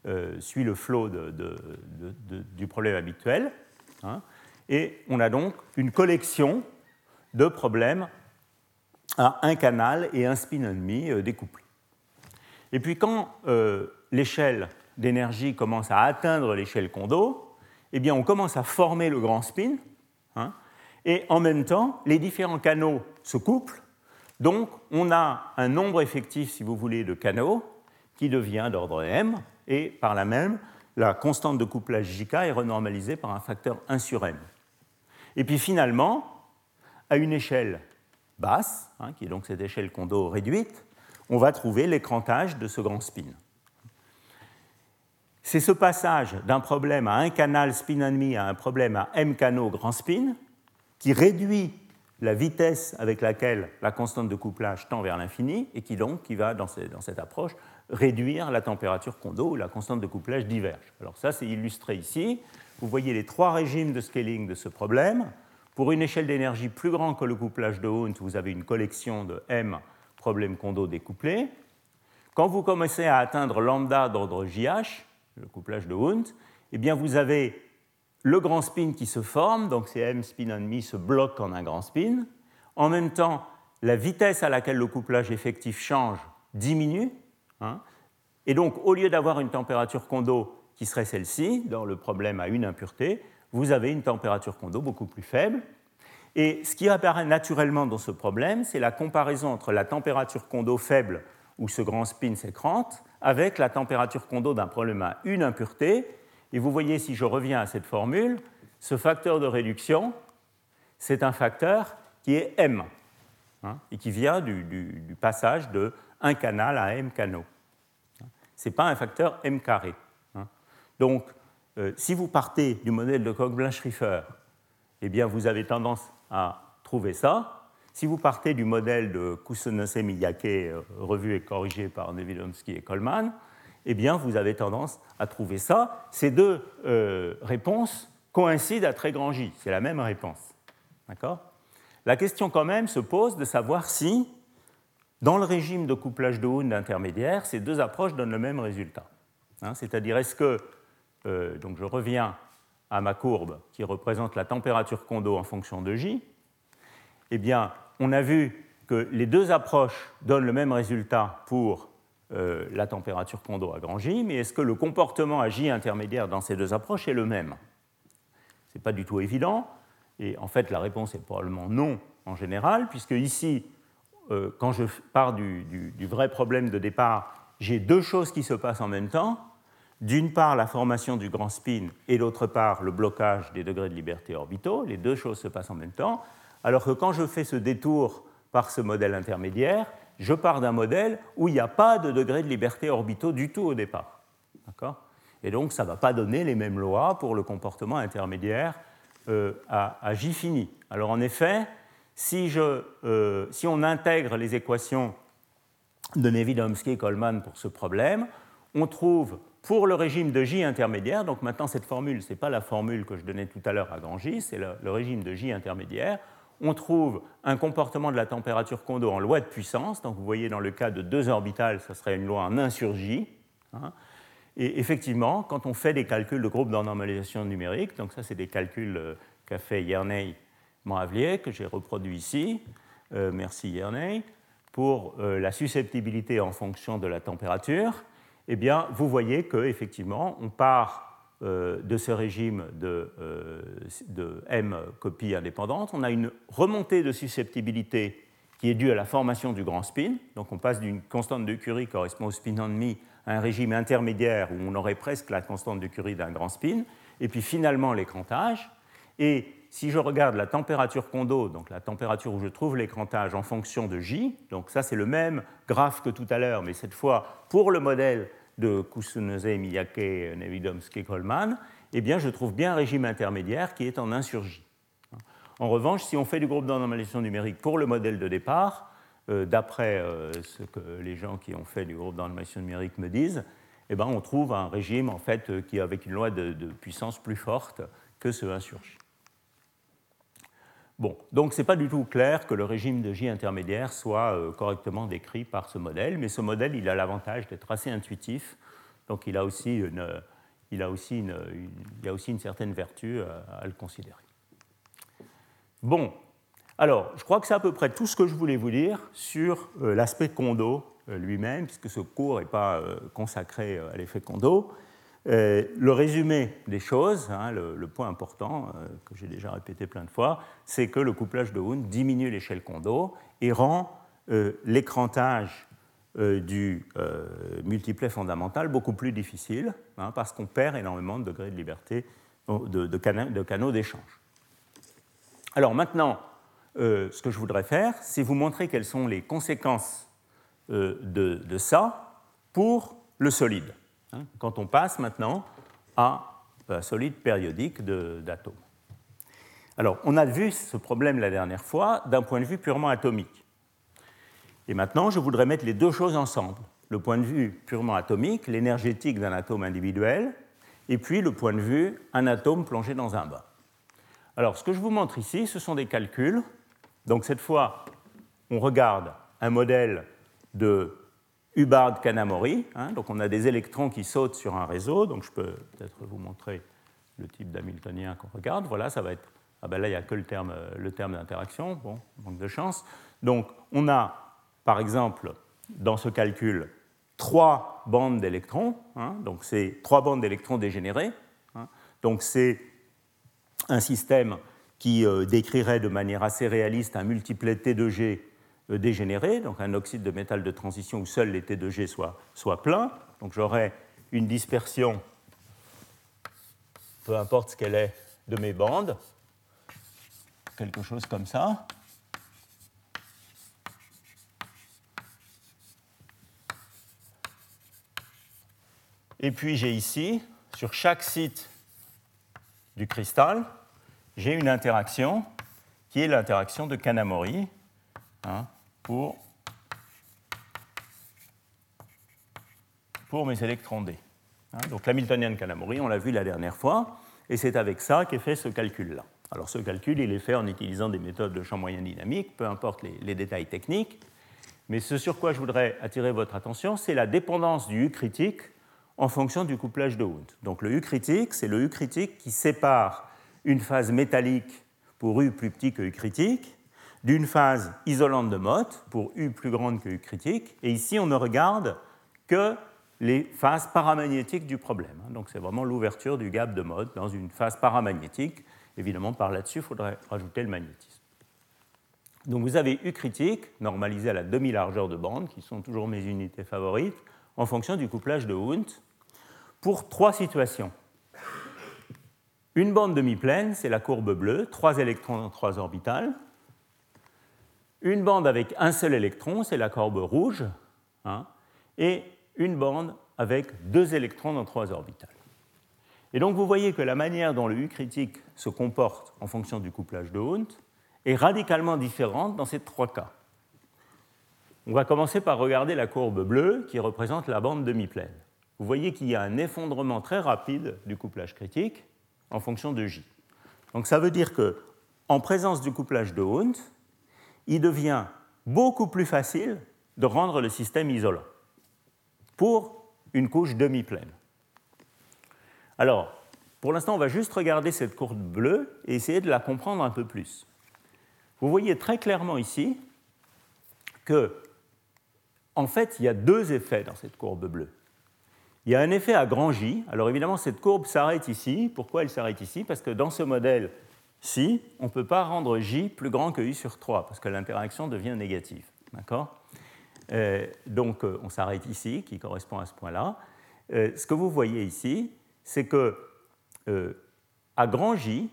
euh, suit le flot du problème habituel. Hein. et on a donc une collection de problèmes à un canal et un spin ennemi euh, découplés. Et puis quand euh, l'échelle d'énergie commence à atteindre l'échelle Kondo, eh bien, on commence à former le grand spin, hein, et en même temps, les différents canaux se couplent, donc on a un nombre effectif, si vous voulez, de canaux qui devient d'ordre m, et par là même, la constante de couplage JK est renormalisée par un facteur 1 sur m. Et puis finalement, à une échelle basse, hein, qui est donc cette échelle Kondo réduite, on va trouver l'écrantage de ce grand spin. C'est ce passage d'un problème à un canal spin and demi à un problème à m canaux grand spin qui réduit la vitesse avec laquelle la constante de couplage tend vers l'infini et qui donc qui va dans, cette approche réduire la température Kondo où la constante de couplage diverge. Alors ça c'est illustré ici. Vous voyez les trois régimes de scaling de ce problème. Pour une échelle d'énergie plus grande que le couplage de Hund, vous avez une collection de m problèmes Kondo découplés. Quand vous commencez à atteindre lambda d'ordre JH, le couplage de Hund, eh bien vous avez le grand spin qui se forme, donc ces m spin and demi se bloquent en un grand spin. En même temps, la vitesse à laquelle le couplage effectif change diminue. Hein. et donc, au lieu d'avoir une température Kondo qui serait celle-ci, dans le problème à une impureté, vous avez une température Kondo beaucoup plus faible. Et ce qui apparaît naturellement dans ce problème, c'est la comparaison entre la température Kondo faible, où ce grand spin s'écrante, avec la température Kondo d'un problème à une impureté. Et vous voyez, si je reviens à cette formule, ce facteur de réduction, c'est un facteur qui est M, hein, et qui vient du, passage de un canal à M canaux. Ce n'est pas un facteur M carré. Hein. Donc, euh, si vous partez du modèle de Koch-Blanche-Riffer, eh bien, vous avez tendance à trouver ça. Si vous partez du modèle de Kusunose-Miyake, euh, revu et corrigé par Nevidomsky et Coleman, eh bien, vous avez tendance à trouver ça. Ces deux euh, réponses coïncident à très grand J. C'est la même réponse. D'accord? La question, quand même, se pose de savoir si, dans le régime de couplage de Hund intermédiaire, ces deux approches donnent le même résultat. Hein, c'est-à-dire, est-ce que, euh, donc je reviens à ma courbe qui représente la température Kondo en fonction de J, eh bien, on a vu que les deux approches donnent le même résultat pour euh, la température Kondo à grand J, mais est-ce que le comportement à J intermédiaire dans ces deux approches est le même? Ce n'est pas du tout évident, et en fait la réponse est probablement non en général, puisque ici, euh, quand je pars du vrai problème de départ, j'ai deux choses qui se passent en même temps d'une part la formation du grand spin et d'autre part le blocage des degrés de liberté orbitaux. Les deux choses se passent en même temps. Alors que quand je fais ce détour par ce modèle intermédiaire, je pars d'un modèle où il n'y a pas de degrés de liberté orbitaux du tout au départ. Et donc ça ne va pas donner les mêmes lois pour le comportement intermédiaire euh, à, J fini. Alors en effet, si, euh, si on intègre les équations de Nevidomsky et Coleman pour ce problème, on trouve pour le régime de J intermédiaire, donc maintenant cette formule, ce n'est pas la formule que je donnais tout à l'heure à grand c'est le, régime de J intermédiaire, on trouve un comportement de la température Kondo en loi de puissance. Donc vous voyez dans le cas de deux orbitales, ce serait une loi en 1 sur J. Hein. Et effectivement, quand on fait des calculs de groupe de normalisation numérique, donc ça c'est des calculs euh, qu'a fait Yerney Moravlier, que j'ai reproduit ici, euh, merci Yerney, pour euh, la susceptibilité en fonction de la température, eh bien, vous voyez qu'effectivement, on part de ce régime de, euh, de, M copies indépendantes. On a une remontée de susceptibilité qui est due à la formation du grand spin. Donc on passe d'une constante de Curie correspond au spin en demi à un régime intermédiaire où on aurait presque la constante de Curie d'un grand spin. Et puis finalement l'écrantage. Et si je regarde la température Kondo, donc la température où je trouve l'écrantage en fonction de J, donc ça c'est le même graphe que tout à l'heure, mais cette fois pour le modèle de Kusunose, Miyake, Nevidomsky, Coleman, eh bien je trouve bien un régime intermédiaire qui est en 1 sur J. En revanche, si on fait du groupe de normalisation numérique pour le modèle de départ, euh, d'après euh, ce que les gens qui ont fait du groupe de normalisation numérique me disent, eh ben, on trouve un régime en fait, euh, qui avec une loi de, de puissance plus forte que ce 1 sur J. Bon, donc ce n'est pas du tout clair que le régime de J intermédiaire soit euh, correctement décrit par ce modèle, mais ce modèle, il a l'avantage d'être assez intuitif, donc il a aussi une, il a aussi une, a aussi une certaine vertu euh, à, le considérer. Bon, alors, je crois que c'est à peu près tout ce que je voulais vous dire sur euh, l'aspect Kondo lui-même, puisque ce cours n'est pas consacré à l'effet Kondo. Euh, le résumé des choses, hein, le, point important euh, que j'ai déjà répété plein de fois, c'est que le couplage de Hund diminue l'échelle Kondo et rend euh, l'écrantage du multiplet fondamental beaucoup plus difficile, hein, parce qu'on perd énormément de degrés de liberté de, canaux d'échange. Alors maintenant, ce que je voudrais faire, c'est vous montrer quelles sont les conséquences de, de ça pour le solide. Hein, quand on passe maintenant à un solide périodique d'atomes. Alors, on a vu ce problème la dernière fois d'un point de vue purement atomique. Et maintenant, je voudrais mettre les deux choses ensemble. Le point de vue purement atomique, l'énergétique d'un atome individuel, et puis le point de vue un atome plongé dans un bain. Alors, ce que je vous montre ici, ce sont des calculs. Donc, cette fois, on regarde un modèle de Hubbard Kanamori. Hein, donc on a des électrons qui sautent sur un réseau. Donc je peux peut-être vous montrer le type d'hamiltonien qu'on regarde. Voilà, ça va être. Ah ben là, il n'y a que le terme, le terme d'interaction. Bon, manque de chance. Donc on a, par exemple, dans ce calcul, trois bandes d'électrons. Hein, donc c'est trois bandes d'électrons dégénérés. Hein. donc c'est un système qui euh, décrirait de manière assez réaliste un multiplet T2G euh, dégénéré, donc un oxyde de métal de transition où seul les T2G soit, soit plein. Donc j'aurai une dispersion, peu importe ce qu'elle est, de mes bandes, quelque chose comme ça. Et puis j'ai ici, sur chaque site du cristal, j'ai une interaction qui est l'interaction de Kanamori, hein, pour, mes électrons D. Hein, donc l'Hamiltonian Kanamori, on l'a vu la dernière fois, et c'est avec ça qu'est fait ce calcul-là. Alors ce calcul, il est fait en utilisant des méthodes de champ moyen dynamique, peu importe les, les détails techniques, mais ce sur quoi je voudrais attirer votre attention, c'est la dépendance du U critique en fonction du couplage de Hund. Donc le U critique, c'est le U critique qui sépare une phase métallique pour U plus petit que U critique d'une phase isolante de Mott pour U plus grande que U critique, et ici on ne regarde que les phases paramagnétiques du problème. Donc c'est vraiment l'ouverture du gap de Mott dans une phase paramagnétique. Évidemment, par là-dessus, il faudrait rajouter le magnétisme. Donc vous avez U critique, normalisé à la demi-largeur de bande, qui sont toujours mes unités favorites, en fonction du couplage de Hund, pour trois situations. Une bande demi-pleine, c'est la courbe bleue, trois électrons dans trois orbitales. Une bande avec un seul électron, c'est la courbe rouge, hein, et une bande avec deux électrons dans trois orbitales. Et donc vous voyez que la manière dont le U critique se comporte en fonction du couplage de Hund est radicalement différente dans ces trois cas. On va commencer par regarder la courbe bleue qui représente la bande demi-pleine. Vous voyez qu'il y a un effondrement très rapide du couplage critique en fonction de J. Donc ça veut dire que en présence du couplage de Hund, il devient beaucoup plus facile de rendre le système isolant pour une couche demi-pleine. Alors, pour l'instant, on va juste regarder cette courbe bleue et essayer de la comprendre un peu plus. Vous voyez très clairement ici que, en fait, il y a deux effets dans cette courbe bleue. Il y a un effet à grand J. Alors évidemment, cette courbe s'arrête ici. Pourquoi elle s'arrête ici? Parce que dans ce modèle, si on ne peut pas rendre J plus grand que U sur 3, parce que l'interaction devient négative. D'accord? Euh, Donc euh, on s'arrête ici, qui correspond à ce point-là. Euh, ce que vous voyez ici, c'est que à grand J,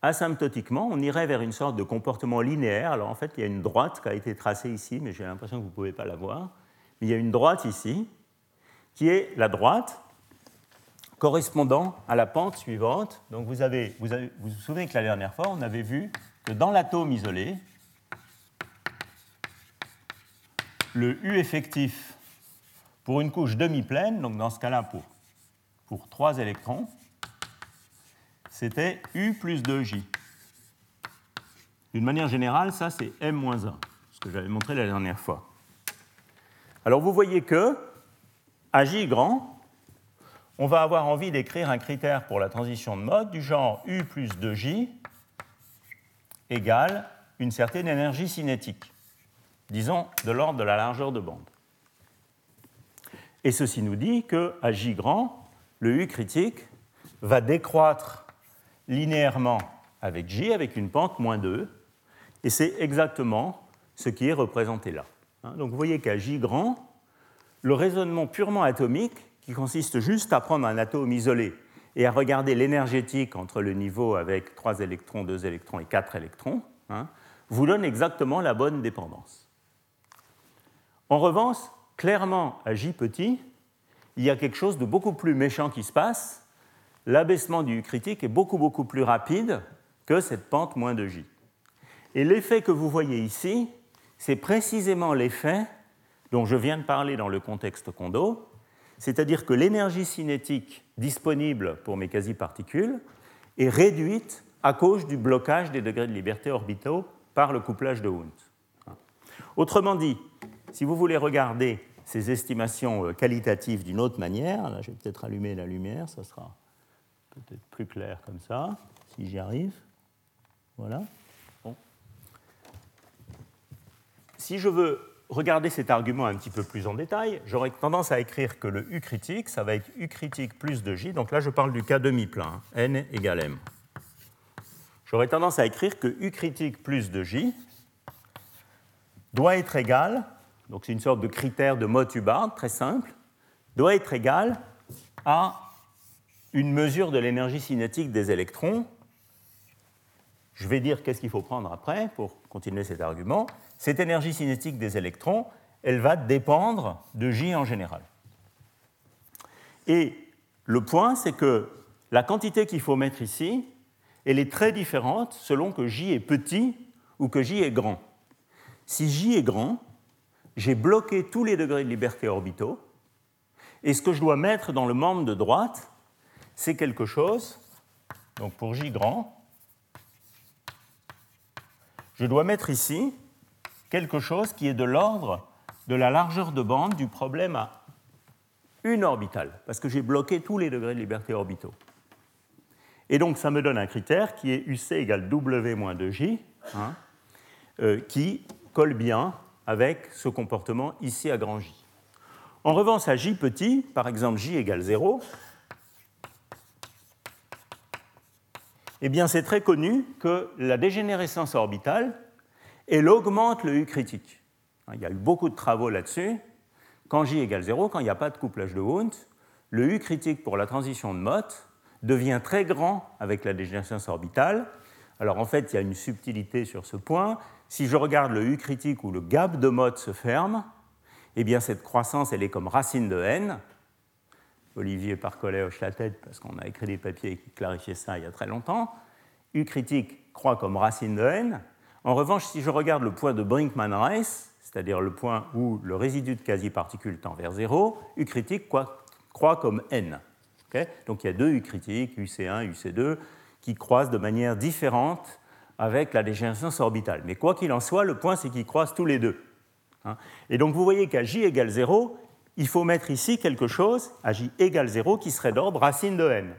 asymptotiquement, on irait vers une sorte de comportement linéaire. Alors en fait, il y a une droite qui a été tracée ici, mais j'ai l'impression que vous ne pouvez pas la voir. il y a une droite ici, qui est la droite correspondant à la pente suivante. Donc vous, avez, vous, vous souvenez que la dernière fois, on avait vu que dans l'atome isolé, le U effectif pour une couche demi-pleine, donc dans ce cas-là pour, pour 3 électrons, c'était U plus 2J. D'une manière générale, ça c'est M-1, ce que j'avais montré la dernière fois. Alors vous voyez que, à J grand, on va avoir envie d'écrire un critère pour la transition de mode du genre U plus 2J égale une certaine énergie cinétique, disons de l'ordre de la largeur de bande. Et ceci nous dit qu'à J grand, le U critique va décroître linéairement avec J, avec une pente moins 2, et c'est exactement ce qui est représenté là. Hein, donc vous voyez qu'à J grand, le raisonnement purement atomique, qui consiste juste à prendre un atome isolé et à regarder l'énergétique entre le niveau avec 3 électrons, 2 électrons et 4 électrons, hein, vous donne exactement la bonne dépendance. En revanche, clairement, à J petit, il y a quelque chose de beaucoup plus méchant qui se passe. L'abaissement du critique est beaucoup, beaucoup plus rapide que cette pente moins de J. Et l'effet que vous voyez ici, c'est précisément l'effet dont je viens de parler dans le contexte Kondo, c'est-à-dire que l'énergie cinétique disponible pour mes quasi-particules est réduite à cause du blocage des degrés de liberté orbitaux par le couplage de Hund. Autrement dit, si vous voulez regarder ces estimations euh, qualitatives d'une autre manière, là je vais peut-être allumer la lumière, ça sera peut-être plus clair comme ça, si j'y arrive. Voilà. Si je veux regarder cet argument un petit peu plus en détail, j'aurais tendance à écrire que le U critique, ça va être U critique plus de J. Donc là, je parle du cas demi-plein, N égale M. J'aurais tendance à écrire que U critique plus de J doit être égal, donc c'est une sorte de critère de mode Hubbard très simple, doit être égal à une mesure de l'énergie cinétique des électrons. Je vais dire qu'est-ce qu'il faut prendre après pour continuer cet argument cette énergie cinétique des électrons, elle va dépendre de J en général. Et le point, c'est que la quantité qu'il faut mettre ici, elle est très différente selon que J est petit ou que J est grand. Si J est grand, j'ai bloqué tous les degrés de liberté orbitaux, et ce que je dois mettre dans le membre de droite, c'est quelque chose, donc pour J grand, je dois mettre ici quelque chose qui est de l'ordre de la largeur de bande du problème à une orbitale, parce que j'ai bloqué tous les degrés de liberté orbitaux. Et donc ça me donne un critère qui est UC égale W moins 2J, hein, euh, qui colle bien avec ce comportement ici à grand J. En revanche, à J petit, par exemple J égale 0, eh bien c'est très connu que la dégénérescence orbitale elle augmente le U critique. Il y a eu beaucoup de travaux là-dessus. Quand J égale 0, quand il n'y a pas de couplage de Hund, le U critique pour la transition de Mott devient très grand avec la dégénérescence orbitale. Alors en fait, il y a une subtilité sur ce point. Si je regarde le U critique où le gap de Mott se ferme, eh bien cette croissance, elle est comme racine de n. Olivier Parcollet hoche la tête parce qu'on a écrit des papiers qui clarifiaient ça il y a très longtemps. U critique croît comme racine de n. En revanche, si je regarde le point de Brinkman-Rice, c'est-à-dire le point où le résidu de quasi-particules tend vers 0, U critique croît comme n. Donc il y a deux U critiques, UC1, UC2, qui croisent de manière différente avec la dégénérescence orbitale. Mais quoi qu'il en soit, le point c'est qu'ils croisent tous les deux. Hein. Et donc vous voyez qu'à J égale 0, il faut mettre ici quelque chose, à J égale 0, qui serait d'ordre racine de n.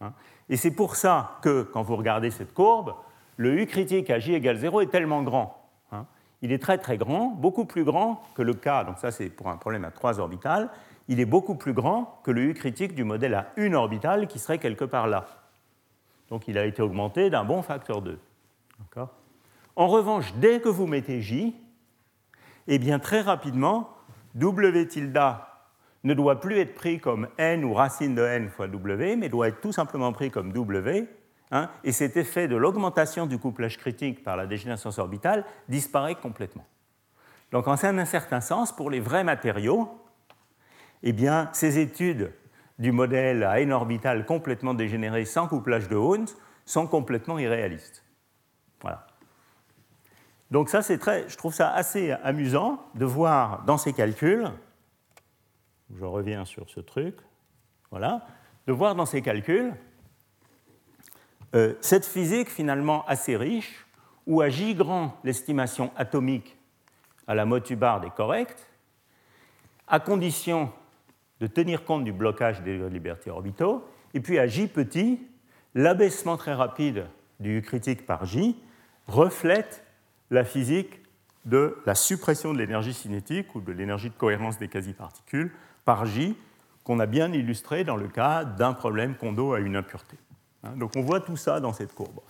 Hein. Et c'est pour ça que, quand vous regardez cette courbe, le U critique à J égale 0 est tellement grand. Hein. Il est très très grand, beaucoup plus grand que le K, donc ça c'est pour un problème à 3 orbitales, il est beaucoup plus grand que le U critique du modèle à une orbitale qui serait quelque part là. Donc il a été augmenté d'un bon facteur 2. En revanche, dès que vous mettez J, eh bien très rapidement, W tilde ne doit plus être pris comme n ou racine de n fois W, mais doit être tout simplement pris comme W, Hein, et cet effet de l'augmentation du couplage critique par la dégénérescence orbitale disparaît complètement. Donc en un certain sens, pour les vrais matériaux, eh bien, ces études du modèle à n orbital complètement dégénéré sans couplage de Hund sont complètement irréalistes. Voilà. Donc ça, c'est très, je trouve ça assez amusant de voir dans ces calculs, je reviens sur ce truc, voilà, de voir dans ces calculs euh, cette physique finalement assez riche, où à J grand l'estimation atomique à la mode Hubbard est correcte, à condition de tenir compte du blocage des libertés orbitaux, et puis à J petit, l'abaissement très rapide du U critique par J reflète la physique de la suppression de l'énergie cinétique ou de l'énergie de cohérence des quasi-particules par J, qu'on a bien illustré dans le cas d'un problème Kondo à une impureté. Hein, donc on voit tout ça dans cette courbe.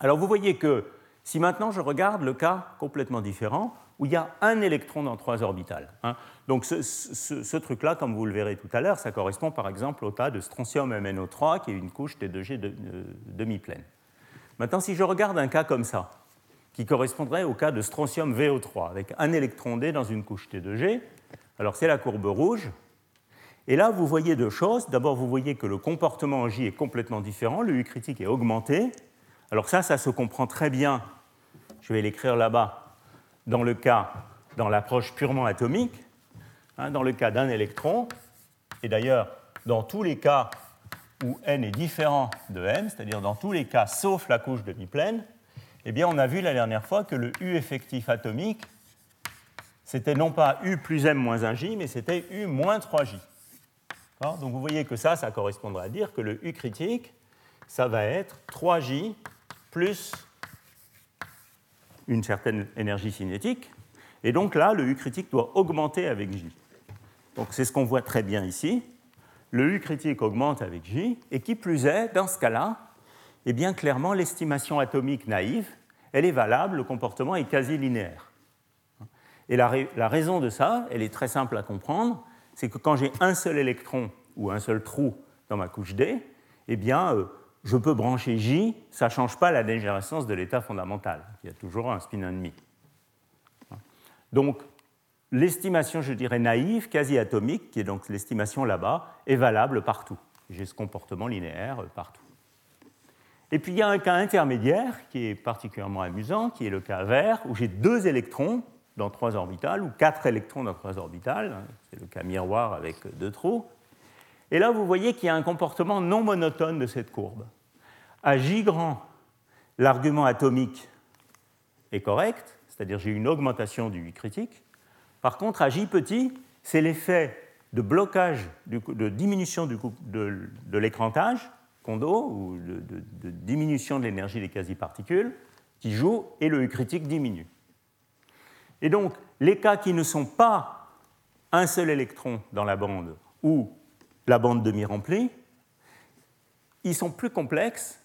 Alors vous voyez que si maintenant je regarde le cas complètement différent, où il y a un électron dans trois orbitales. Hein, donc ce, truc-là, comme vous le verrez tout à l'heure, ça correspond par exemple au cas de strontium MnO3, qui est une couche T2G de, demi-pleine. Maintenant, si je regarde un cas comme ça, qui correspondrait au cas de strontium VO3, avec un électron D dans une couche T2G, alors c'est la courbe rouge, et là, vous voyez deux choses. D'abord, vous voyez que le comportement en J est complètement différent, le U critique est augmenté. Alors ça, ça se comprend très bien, je vais l'écrire là-bas, dans le cas, dans l'approche purement atomique, hein, dans le cas d'un électron, et d'ailleurs, dans tous les cas où n est différent de m, c'est-à-dire dans tous les cas sauf la couche demi-pleine, eh bien, on a vu la dernière fois que le U effectif atomique, c'était non pas U plus M moins 1J, mais c'était U moins 3J. Donc vous voyez que ça, ça correspondra à dire que le U critique, ça va être 3J plus une certaine énergie cinétique. Et donc là, le U critique doit augmenter avec J. Donc c'est ce qu'on voit très bien ici. Le U critique augmente avec J, et qui plus est, dans ce cas-là, eh bien clairement, l'estimation atomique naïve, elle est valable, le comportement est quasi linéaire. Et la, la raison de ça, elle est très simple à comprendre, c'est que quand j'ai un seul électron ou un seul trou dans ma couche D, eh bien, euh, je peux brancher J, ça ne change pas la dégénérescence de l'état fondamental. Il y a toujours un spin ennemi. Donc, l'estimation, je dirais, naïve, quasi-atomique, qui est donc l'estimation là-bas, est valable partout. J'ai ce comportement linéaire partout. Et puis il y a un cas intermédiaire qui est particulièrement amusant, qui est le cas vert, où j'ai deux électrons dans trois orbitales, ou quatre électrons dans trois orbitales, hein, c'est le cas miroir avec deux trous. Et là, vous voyez qu'il y a un comportement non monotone de cette courbe. À J grand, l'argument atomique est correct, c'est-à-dire j'ai une augmentation du critique. Par contre, à J petit, c'est l'effet de blocage, de diminution de, l'écrantage, Kondo, ou de diminution de l'énergie des quasi-particules, qui joue, et le U critique diminue. Et donc, les cas qui ne sont pas un seul électron dans la bande ou la bande demi-remplie, ils sont plus complexes.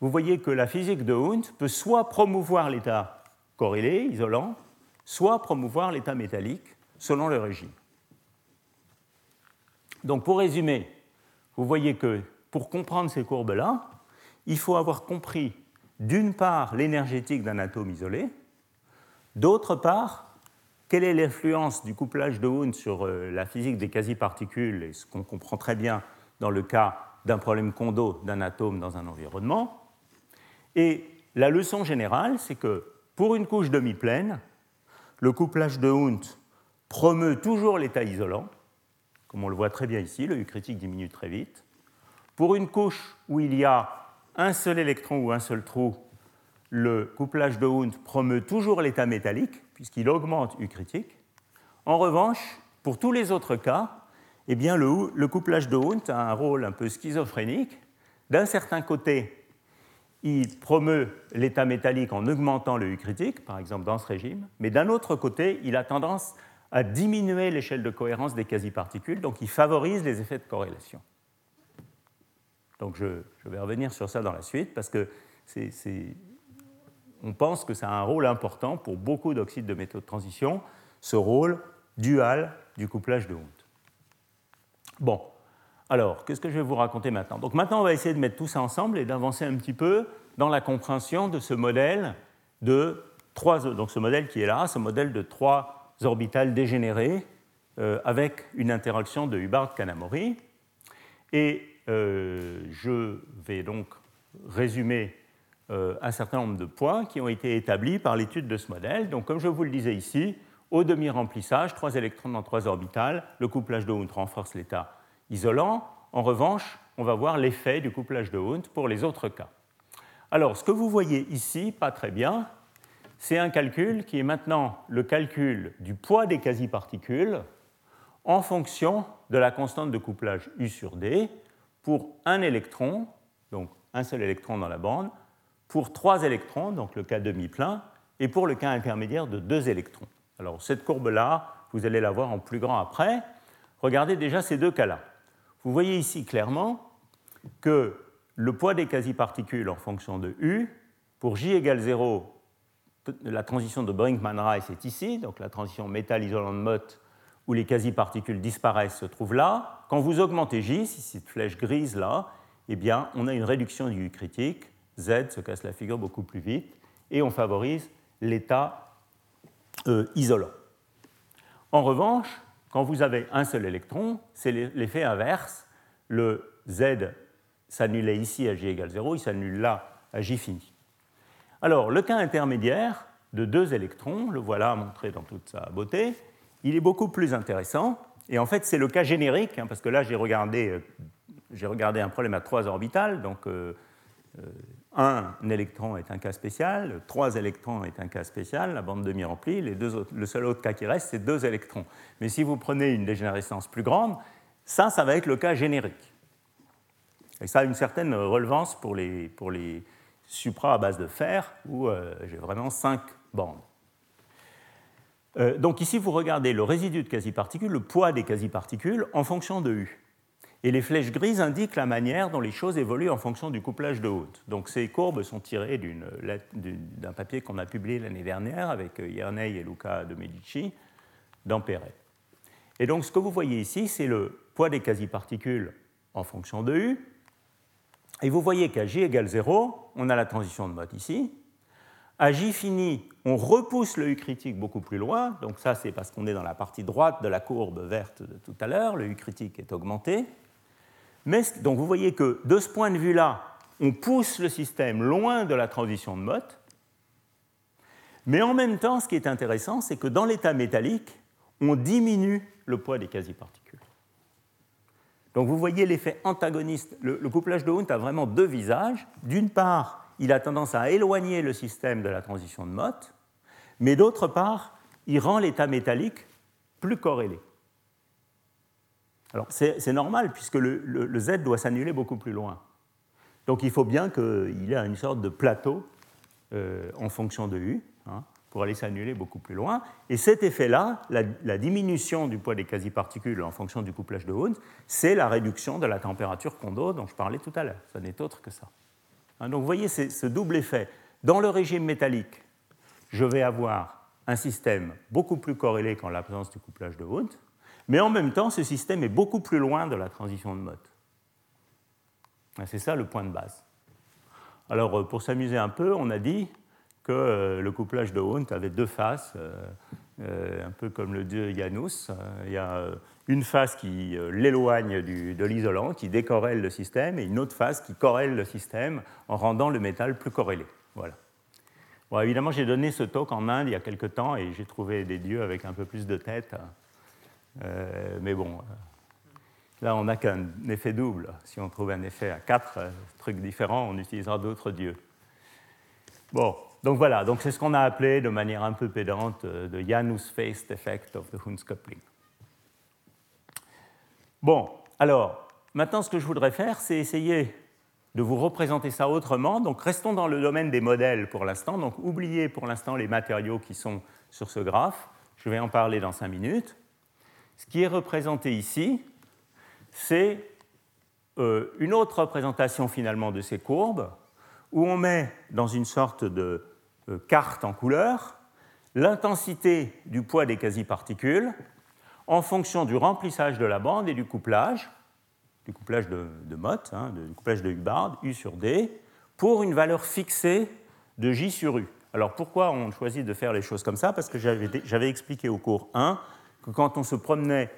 Vous voyez que la physique de Hund peut soit promouvoir l'état corrélé, isolant, soit promouvoir l'état métallique, selon le régime. Donc pour résumer, vous voyez que pour comprendre ces courbes-là, il faut avoir compris d'une part l'énergétique d'un atome isolé, D'autre part, quelle est l'influence du couplage de Hund sur euh, la physique des quasi-particules, et ce qu'on comprend très bien dans le cas d'un problème Kondo d'un atome dans un environnement? Et la leçon générale, c'est que pour une couche demi-pleine, le couplage de Hund promeut toujours l'état isolant, comme on le voit très bien ici, le U critique diminue très vite. Pour une couche où il y a un seul électron ou un seul trou, le couplage de Hund promeut toujours l'état métallique, puisqu'il augmente U critique. En revanche, pour tous les autres cas, eh bien, le, couplage de Hund a un rôle un peu schizophrénique. D'un certain côté, il promeut l'état métallique en augmentant le U critique, par exemple dans ce régime, mais d'un autre côté, il a tendance à diminuer l'échelle de cohérence des quasi-particules, donc il favorise les effets de corrélation. Donc je, je, vais revenir sur ça dans la suite, parce que c'est on pense que ça a un rôle important pour beaucoup d'oxydes de métaux de transition, ce rôle dual du couplage de Hund. Bon, alors, qu'est-ce que je vais vous raconter maintenant? Donc maintenant, on va essayer de mettre tout ça ensemble et d'avancer un petit peu dans la compréhension de ce modèle de trois, donc ce modèle qui est là, ce modèle de trois orbitales dégénérées euh, avec une interaction de Hubbard-Kanamori. Et euh, je vais donc résumer un certain nombre de points qui ont été établis par l'étude de ce modèle. Donc, comme je vous le disais ici, au demi-remplissage, trois électrons dans trois orbitales, le couplage de Hund renforce l'état isolant. En revanche, on va voir l'effet du couplage de Hund pour les autres cas. Alors, ce que vous voyez ici, pas très bien, c'est un calcul qui est maintenant le calcul du poids des quasi-particules en fonction de la constante de couplage U sur D pour un électron, donc un seul électron dans la bande, pour trois électrons, donc le cas demi-plein, et pour le cas intermédiaire de deux électrons. Alors cette courbe-là, vous allez la voir en plus grand après. regardez déjà ces deux cas-là. Vous voyez ici clairement que le poids des quasi-particules en fonction de U, pour J égale 0, la transition de Brinkman-Rice est ici, donc la transition métal isolant de Mott où les quasi-particules disparaissent se trouve là. Quand vous augmentez J, si cette flèche grise là, eh bien, on a une réduction du U critique. Z se casse la figure beaucoup plus vite et on favorise l'état euh, isolant. En revanche, quand vous avez un seul électron, c'est l'effet inverse. Le Z s'annulait ici à J égale 0, il s'annule là à J fini. Alors, le cas intermédiaire de deux électrons, le voilà montré dans toute sa beauté, il est beaucoup plus intéressant. Et en fait, c'est le cas générique, hein, parce que là, j'ai regardé, euh, regardé, un problème à trois orbitales. Donc, euh, un électron est un cas spécial, trois électrons est un cas spécial, la bande demi-remplie. le seul autre cas qui reste, c'est deux électrons. Mais si vous prenez une dégénérescence plus grande, ça, ça va être le cas générique. Et ça a une certaine relevance pour les, pour les supras à base de fer, où j'ai vraiment cinq bandes. Euh, donc ici, vous regardez le résidu de quasi-particules, le poids des quasi-particules en fonction de U. Et les flèches grises indiquent la manière dont les choses évoluent en fonction du couplage de haute. Donc ces courbes sont tirées d'un papier qu'on a publié l'année dernière avec Yerney et Luca de Medici dans. Et donc ce que vous voyez ici, c'est le poids des quasi-particules en fonction de U. Et vous voyez qu'à J égale 0, on a la transition de mode ici. À J fini, on repousse le U critique beaucoup plus loin, donc ça c'est parce qu'on est dans la partie droite de la courbe verte de tout à l'heure, le U critique est augmenté. Donc vous voyez que de ce point de vue-là, on pousse le système loin de la transition de Mott, mais en même temps, ce qui est intéressant, c'est que dans l'état métallique, on diminue le poids des quasi-particules. Donc vous voyez l'effet antagoniste. Le, le couplage de Hund a vraiment deux visages. D'une part, il a tendance à éloigner le système de la transition de Mott, mais d'autre part, il rend l'état métallique plus corrélé. Alors c'est normal puisque le, Z doit s'annuler beaucoup plus loin. Donc il faut bien qu'il ait une sorte de plateau euh, en fonction de U hein, pour aller s'annuler beaucoup plus loin. Et cet effet-là, la, diminution du poids des quasi-particules en fonction du couplage de Hund, c'est la réduction de la température Kondo dont je parlais tout à l'heure. Ce n'est autre que ça. Hein, donc vous voyez ce double effet. Dans le régime métallique, je vais avoir un système beaucoup plus corrélé qu'en l'absence du couplage de Hund, mais en même temps, ce système est beaucoup plus loin de la transition de Mott. Hein, c'est ça le point de base. Alors, euh, pour s'amuser un peu, on a dit que euh, le couplage de Hund avait deux faces, euh, un peu comme le dieu Janus. Il y a une phase qui l'éloigne de l'isolant, qui décorrèle le système, et une autre phase qui corrèle le système en rendant le métal plus corrélé. Voilà. Bon, évidemment, j'ai donné ce talk en Inde il y a quelque temps et j'ai trouvé des dieux avec un peu plus de tête. Euh, mais bon, euh, là, on n'a qu'un effet double. Si on trouve un effet à quatre trucs différents, on utilisera d'autres dieux. Bon, donc voilà, donc c'est ce qu'on a appelé de manière un peu pédante the Janus-faced effect of the Hund's coupling. Bon, alors, maintenant ce que je voudrais faire, c'est essayer de vous représenter ça autrement. Donc restons dans le domaine des modèles pour l'instant. Donc oubliez pour l'instant les matériaux qui sont sur ce graphe. Je vais en parler dans cinq minutes. Ce qui est représenté ici, c'est euh, une autre représentation finalement de ces courbes, où on met dans une sorte de euh, carte en couleur l'intensité du poids des quasi-particules en fonction du remplissage de la bande et du couplage, couplage de, Mott, hein, du couplage de Hubbard, U sur D, pour une valeur fixée de J sur U. Alors pourquoi on choisit de faire les choses comme ça? Parce que j'avais expliqué au cours 1 que quand on se promenait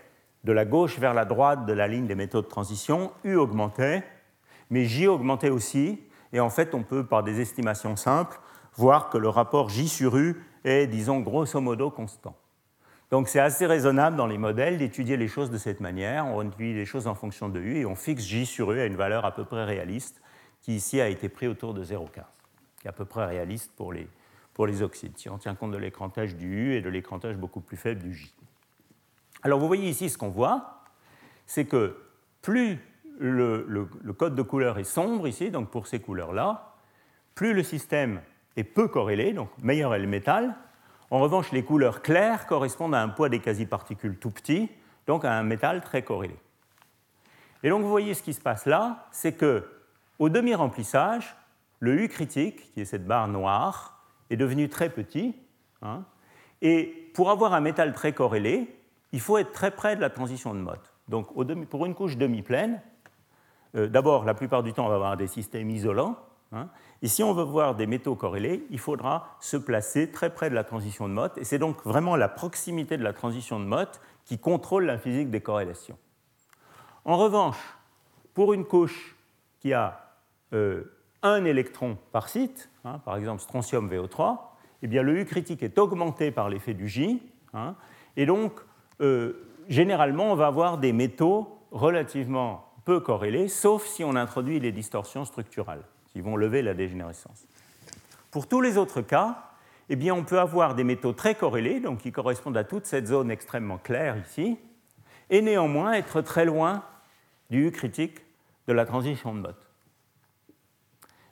de la gauche vers la droite de la ligne des méthodes de transition, U augmentait, mais J augmentait aussi, et en fait on peut, par des estimations simples, voir que le rapport J sur U est, disons, grosso modo constant. Donc c'est assez raisonnable dans les modèles d'étudier les choses de cette manière. On étudie les choses en fonction de U et on fixe J sur U à une valeur à peu près réaliste, qui ici a été pris autour de 0,15, qui est à peu près réaliste pour les, pour les oxydes, si on tient compte de l'écrantage du U et de l'écrantage beaucoup plus faible du J. Alors vous voyez ici ce qu'on voit, c'est que plus le, le, code de couleur est sombre ici, donc pour ces couleurs-là, plus le système est peu corrélé, donc meilleur est le métal, en revanche, les couleurs claires correspondent à un poids des quasi-particules tout petit, donc un métal très corrélé. Et donc vous voyez ce qui se passe là, c'est que au demi-remplissage, le U critique, qui est cette barre noire, est devenu très petit. Hein, et pour avoir un métal très corrélé, il faut être très près de la transition de Mott. Donc pour une couche demi-pleine, euh, d'abord, la plupart du temps, on va avoir des systèmes isolants. Hein, et si on veut voir des métaux corrélés, il faudra se placer très près de la transition de Mott. Et c'est donc vraiment la proximité de la transition de Mott qui contrôle la physique des corrélations. En revanche, pour une couche qui a euh, un électron par site, hein, par exemple strontium VO3, eh bien, le U critique est augmenté par l'effet du J. Hein, et donc, euh, généralement, on va avoir des métaux relativement peu corrélés, sauf si on introduit les distorsions structurales qui vont lever la dégénérescence. Pour tous les autres cas, eh bien, on peut avoir des métaux très corrélés, donc qui correspondent à toute cette zone extrêmement claire ici, et néanmoins être très loin du U critique de la transition de Mott.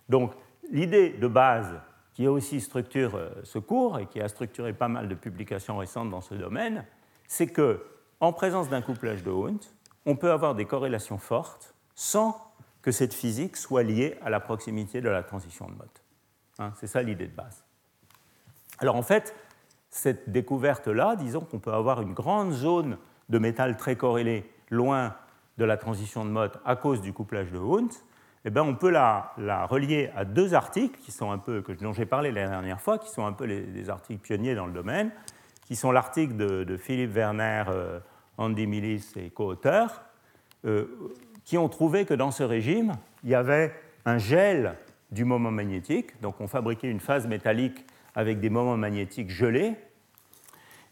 Donc, l'idée de base qui aussi structure euh, ce cours et qui a structuré pas mal de publications récentes dans ce domaine, c'est que, en présence d'un couplage de Hund, on peut avoir des corrélations fortes sans que cette physique soit liée à la proximité de la transition de Mott. Hein, c'est ça l'idée de base. Alors en fait, cette découverte-là, disons qu'on peut avoir une grande zone de métal très corrélé loin de la transition de Mott à cause du couplage de Hund, eh bien, on peut la, relier à deux articles qui sont un peu, dont j'ai parlé la dernière fois, qui sont un peu les, articles pionniers dans le domaine, qui sont l'article de, Philippe Werner, euh, Andy Millis et co-auteurs, euh, qui ont trouvé que dans ce régime, il y avait un gel du moment magnétique, donc on fabriquait une phase métallique avec des moments magnétiques gelés,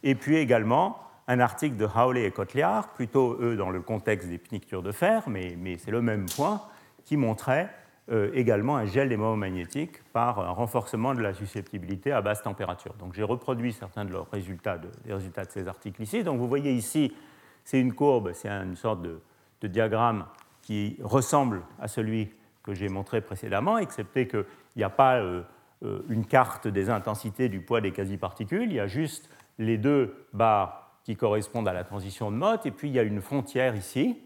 et puis également un article de Howley et Kotliar, plutôt eux dans le contexte des pnictures de fer, mais, c'est le même point, qui montrait euh, également un gel des moments magnétiques par un renforcement de la susceptibilité à basse température. Donc j'ai reproduit certains de leurs résultats, de, des résultats de ces articles ici. Donc vous voyez ici, c'est une courbe, c'est une sorte de, diagramme qui ressemble à celui que j'ai montré précédemment, excepté qu'il n'y a pas euh, euh, une carte des intensités du poids des quasi-particules, il y a juste les deux barres qui correspondent à la transition de Mott, et puis il y a une frontière ici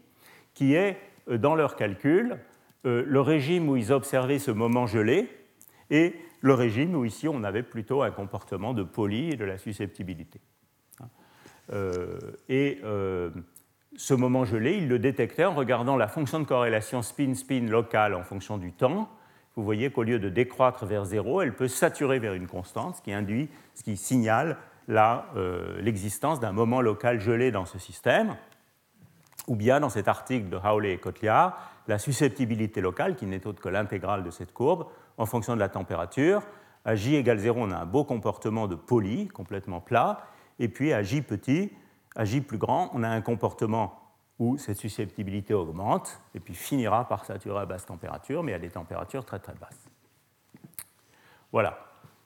qui est, dans leur calcul, euh, le régime où ils observaient ce moment gelé et le régime où ici on avait plutôt un comportement de poly et de la susceptibilité. Euh, et euh, ce moment gelé, ils le détectaient en regardant la fonction de corrélation spin-spin locale en fonction du temps. Vous voyez qu'au lieu de décroître vers zéro, elle peut saturer vers une constante, ce qui induit, ce qui signale l'existence d'un moment local gelé dans ce système. Ou bien dans cet article de Howley et Kotliar, la susceptibilité locale, qui n'est autre que l'intégrale de cette courbe, en fonction de la température. À j égale 0, on a un beau comportement de poly, complètement plat. Et puis à j petit, à j plus grand, on a un comportement où cette susceptibilité augmente et puis finira par saturer à basse température, mais à des températures très très basses. Voilà.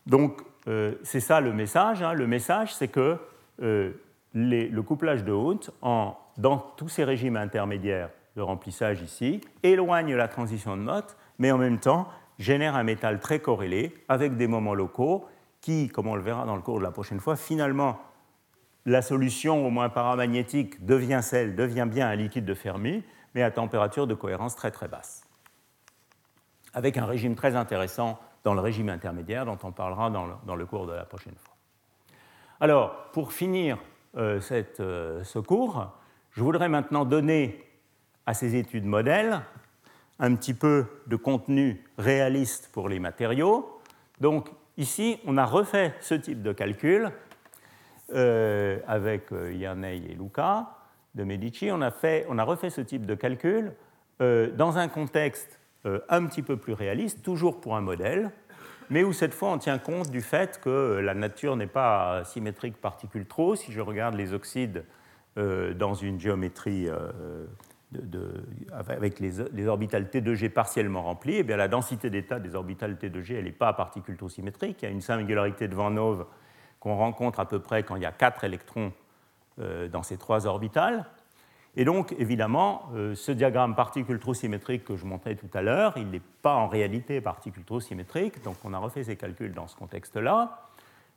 Donc euh, c'est ça le message. Hein. Le message, c'est que euh, le couplage de Hund, dans tous ces régimes intermédiaires de remplissage ici, éloigne la transition de Mott, mais en même temps génère un métal très corrélé avec des moments locaux qui, comme on le verra dans le cours de la prochaine fois, finalement, la solution au moins paramagnétique devient celle, devient bien un liquide de Fermi, mais à température de cohérence très très basse. Avec un régime très intéressant dans le régime intermédiaire dont on parlera dans le, cours de la prochaine fois. Alors, pour finir euh, cette, euh, ce cours, je voudrais maintenant donner à ces études modèles un petit peu de contenu réaliste pour les matériaux. Donc ici, on a refait ce type de calcul euh, avec euh, et Luca de Medici. On a, fait, refait ce type de calcul euh, dans un contexte un petit peu plus réaliste, toujours pour un modèle, mais où cette fois on tient compte du fait que la nature n'est pas symétrique particule trop. Si je regarde les oxydes dans une géométrie avec les, orbitales T2G partiellement remplies, eh bien la densité d'état des orbitales T2G elle n'est pas particule tout symétrique. Il y a une singularité de Van Hove qu'on rencontre à peu près quand il y a quatre électrons euh, dans ces trois orbitales. Et donc, évidemment, euh, ce diagramme particule trop symétrique que je montrais tout à l'heure, il n'est pas en réalité particule trop symétrique. Donc, on a refait ces calculs dans ce contexte-là.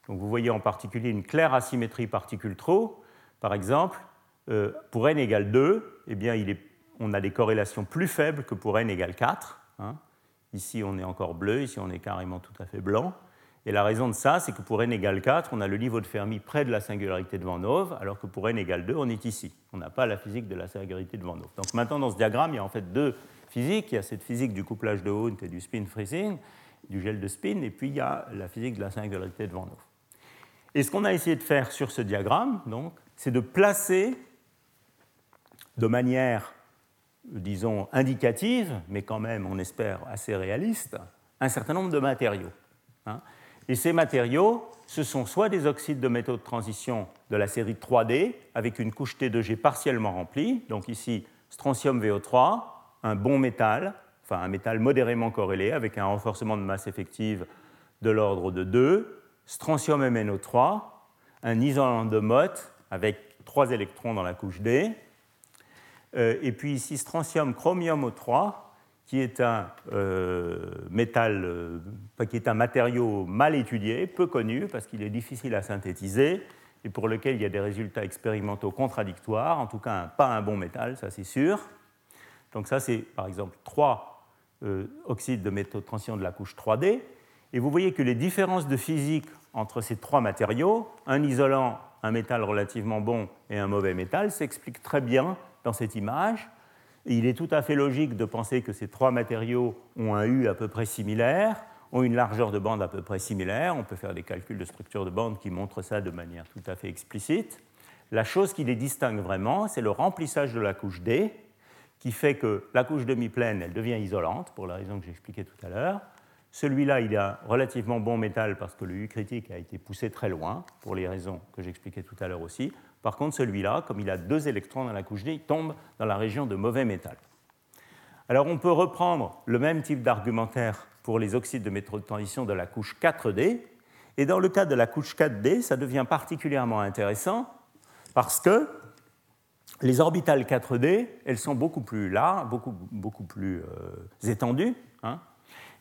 Donc, vous voyez en particulier une claire asymétrie particule trop. Par exemple, euh, pour n égale 2, eh bien, on a des corrélations plus faibles que pour n égale 4. Hein. Ici, on est encore bleu, ici, on est carrément tout à fait blanc. Et la raison de ça, c'est que pour n égale 4, on a le niveau de Fermi près de la singularité de Van Hove, alors que pour n égale 2, on est ici. On n'a pas la physique de la singularité de Van Hove. Donc maintenant, dans ce diagramme, il y a en fait deux physiques. Il y a cette physique du couplage de Hund et du spin freezing, du gel de spin, et puis il y a la physique de la singularité de Van Hove. Et ce qu'on a essayé de faire sur ce diagramme, donc, c'est de placer de manière, disons, indicative, mais quand même, on espère, assez réaliste, un certain nombre de matériaux. Hein. Et ces matériaux, ce sont soit des oxydes de métaux de transition de la série 3D, avec une couche T2G partiellement remplie, donc ici strontium VO3, un bon métal, enfin un métal modérément corrélé, avec un renforcement de masse effective de l'ordre de 2, strontium MnO3, un isolant de Mott avec 3 électrons dans la couche D, euh, et puis ici strontium chromium O3, qui est un euh, métal, euh, qui est un matériau mal étudié, peu connu, parce qu'il est difficile à synthétiser, et pour lequel il y a des résultats expérimentaux contradictoires, en tout cas pas un bon métal, ça c'est sûr. Donc ça c'est par exemple trois oxydes de métaux de transition de la couche 3D, et vous voyez que les différences de physique entre ces trois matériaux, un isolant, un métal relativement bon et un mauvais métal, s'expliquent très bien dans cette image. Il est tout à fait logique de penser que ces trois matériaux ont un U à peu près similaire, ont une largeur de bande à peu près similaire. On peut faire des calculs de structure de bande qui montrent ça de manière tout à fait explicite. La chose qui les distingue vraiment, c'est le remplissage de la couche D, qui fait que la couche demi-pleine, elle devient isolante, pour la raison que j'expliquais tout à l'heure. Celui-là, il a relativement bon métal parce que le U critique a été poussé très loin, pour les raisons que j'expliquais tout à l'heure aussi. Par contre, celui-là, comme il a deux électrons dans la couche D, il tombe dans la région de mauvais métal. Alors on peut reprendre le même type d'argumentaire pour les oxydes de métaux de transition de la couche 4D. Et dans le cas de la couche 4D, ça devient particulièrement intéressant parce que les orbitales 4D, elles sont beaucoup plus larges, beaucoup, beaucoup plus euh, étendues, hein,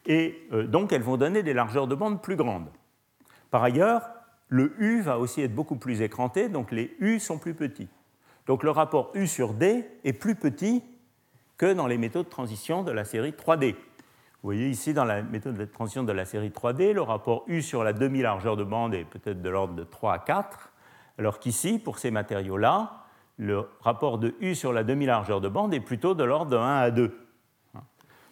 et euh, donc elles vont donner des largeurs de bande plus grandes. Par ailleurs, le U va aussi être beaucoup plus écranté, donc les U sont plus petits. Donc le rapport U sur D est plus petit que dans les métaux de transition de la série 3D. Vous voyez ici dans la méthode de transition de la série 3D, le rapport U sur la demi-largeur de bande est peut-être de l'ordre de 3 à 4, alors qu'ici, pour ces matériaux-là, le rapport de U sur la demi-largeur de bande est plutôt de l'ordre de 1 à 2.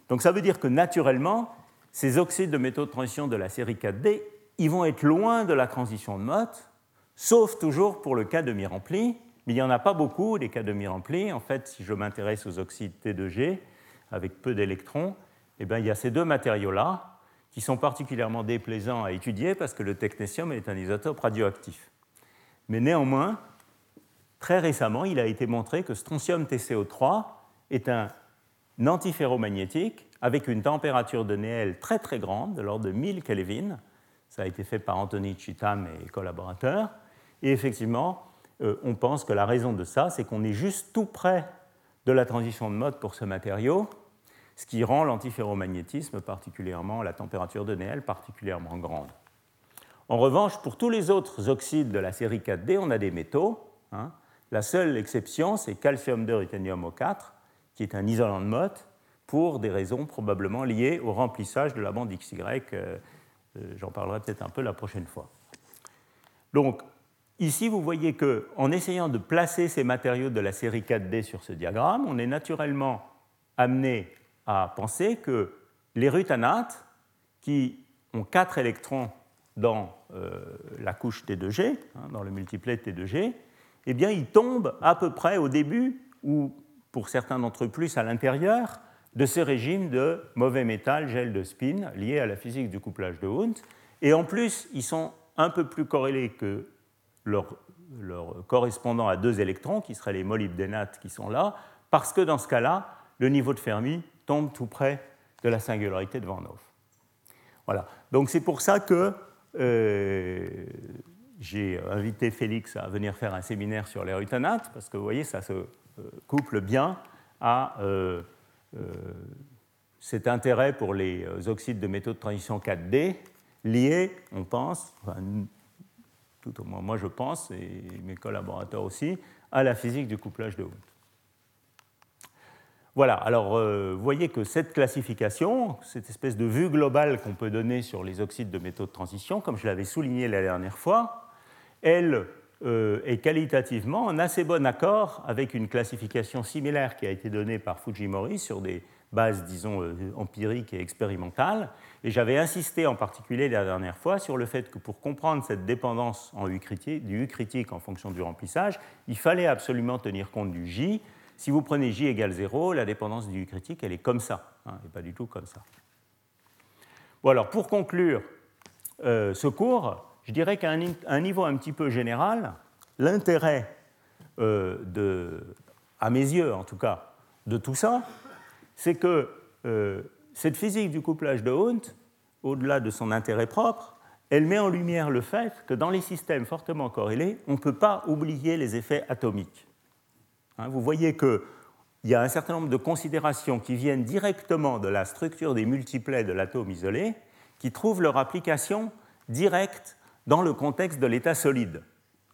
Donc ça veut dire que naturellement, ces oxydes de métaux de transition de la série 4D ils vont être loin de la transition de Mott, sauf toujours pour le cas de mi-rempli. Mais il n'y en a pas beaucoup, des cas de mi-rempli. En fait, si je m'intéresse aux oxydes T2G, avec peu d'électrons, eh bien, il y a ces deux matériaux-là qui sont particulièrement déplaisants à étudier parce que le technétium est un isotope radioactif. Mais néanmoins, très récemment, il a été montré que strontium TCO3 est un antiferromagnétique avec une température de Néel très très grande, de l'ordre de 1000 Kelvin, ça a été fait par Anthony Chitam et collaborateurs. Et effectivement, euh, on pense que la raison de ça, c'est qu'on est juste tout près de la transition de mode pour ce matériau, ce qui rend l'antiferromagnétisme particulièrement, la température de Néel particulièrement grande. En revanche, pour tous les autres oxydes de la série 4D, on a des métaux. Hein. La seule exception, c'est calcium 2 ruthénium O4, qui est un isolant de Mott, pour des raisons probablement liées au remplissage de la bande XY euh, j'en parlerai peut-être un peu la prochaine fois. Donc, ici, vous voyez qu'en essayant de placer ces matériaux de la série 4D sur ce diagramme, on est naturellement amené à penser que les rutanates, qui ont 4 électrons dans euh, la couche T2G, hein, dans le multiplet T2G, eh bien, ils tombent à peu près au début, ou pour certains d'entre eux plus à l'intérieur, de ce régime de mauvais métal, gel de spin, lié à la physique du couplage de Hund. Et en plus, ils sont un peu plus corrélés que leurs leur correspondants à deux électrons, qui seraient les molybdénates qui sont là, parce que dans ce cas-là, le niveau de Fermi tombe tout près de la singularité de Van. Voilà. Donc c'est pour ça que euh, j'ai invité Félix à venir faire un séminaire sur les rutanates, parce que vous voyez, ça se euh, couple bien à euh, cet intérêt pour les euh, oxydes de métaux de transition 4D lié, on pense, tout au moins moi je pense, et mes collaborateurs aussi, à la physique du couplage de Hund. Voilà, alors euh, vous voyez que cette classification, cette espèce de vue globale qu'on peut donner sur les oxydes de métaux de transition, comme je l'avais souligné la dernière fois, elle euh, est qualitativement en assez bon accord avec une classification similaire qui a été donnée par Fujimori sur des bases, disons, euh, empiriques et expérimentales. Et j'avais insisté en particulier la dernière fois sur le fait que pour comprendre cette dépendance en U critique, du U critique en fonction du remplissage, il fallait absolument tenir compte du J, si vous prenez j égale 0, la dépendance du critique, elle est comme ça, hein, et pas du tout comme ça. Bon, alors pour conclure euh, ce cours, je dirais qu'à un, niveau un petit peu général, l'intérêt, euh, à mes yeux en tout cas, de tout ça, c'est que euh, cette physique du couplage de Hund, au-delà de son intérêt propre, elle met en lumière le fait que dans les systèmes fortement corrélés, on ne peut pas oublier les effets atomiques. Hein, vous voyez qu'il y a un certain nombre de considérations qui viennent directement de la structure des multiplets de l'atome isolé, qui trouvent leur application directe dans le contexte de l'état solide.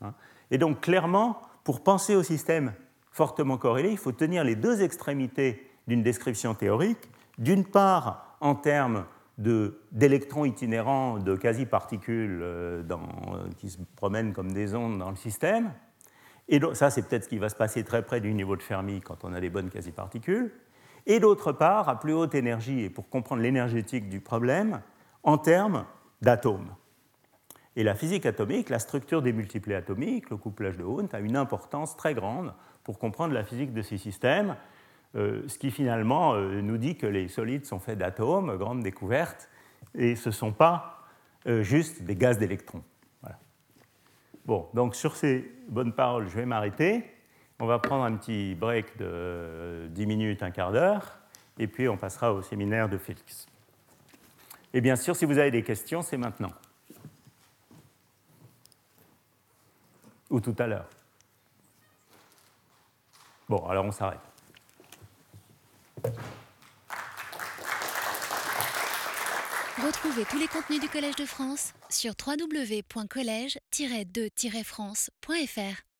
Hein. Et donc clairement, pour penser au système fortement corrélé, il faut tenir les deux extrémités d'une description théorique, d'une part en termes d'électrons itinérants, de quasi-particules euh, qui se promènent comme des ondes dans le système, et ça, c'est peut-être ce qui va se passer très près du niveau de Fermi quand on a les bonnes quasi-particules. Et d'autre part, à plus haute énergie, et pour comprendre l'énergétique du problème, en termes d'atomes. Et la physique atomique, la structure des multiplets atomiques, le couplage de Hund, a une importance très grande pour comprendre la physique de ces systèmes, euh, ce qui finalement euh, nous dit que les solides sont faits d'atomes, grande découverte, et ce ne sont pas euh, juste des gaz d'électrons. Bon, donc sur ces bonnes paroles, je vais m'arrêter. On va prendre un petit break de 10 minutes, un quart d'heure, et puis on passera au séminaire de Félix. Et bien sûr, si vous avez des questions, c'est maintenant. Ou tout à l'heure. Bon, alors on s'arrête. Retrouvez tous les contenus du Collège de France sur www.colège-2-france.fr.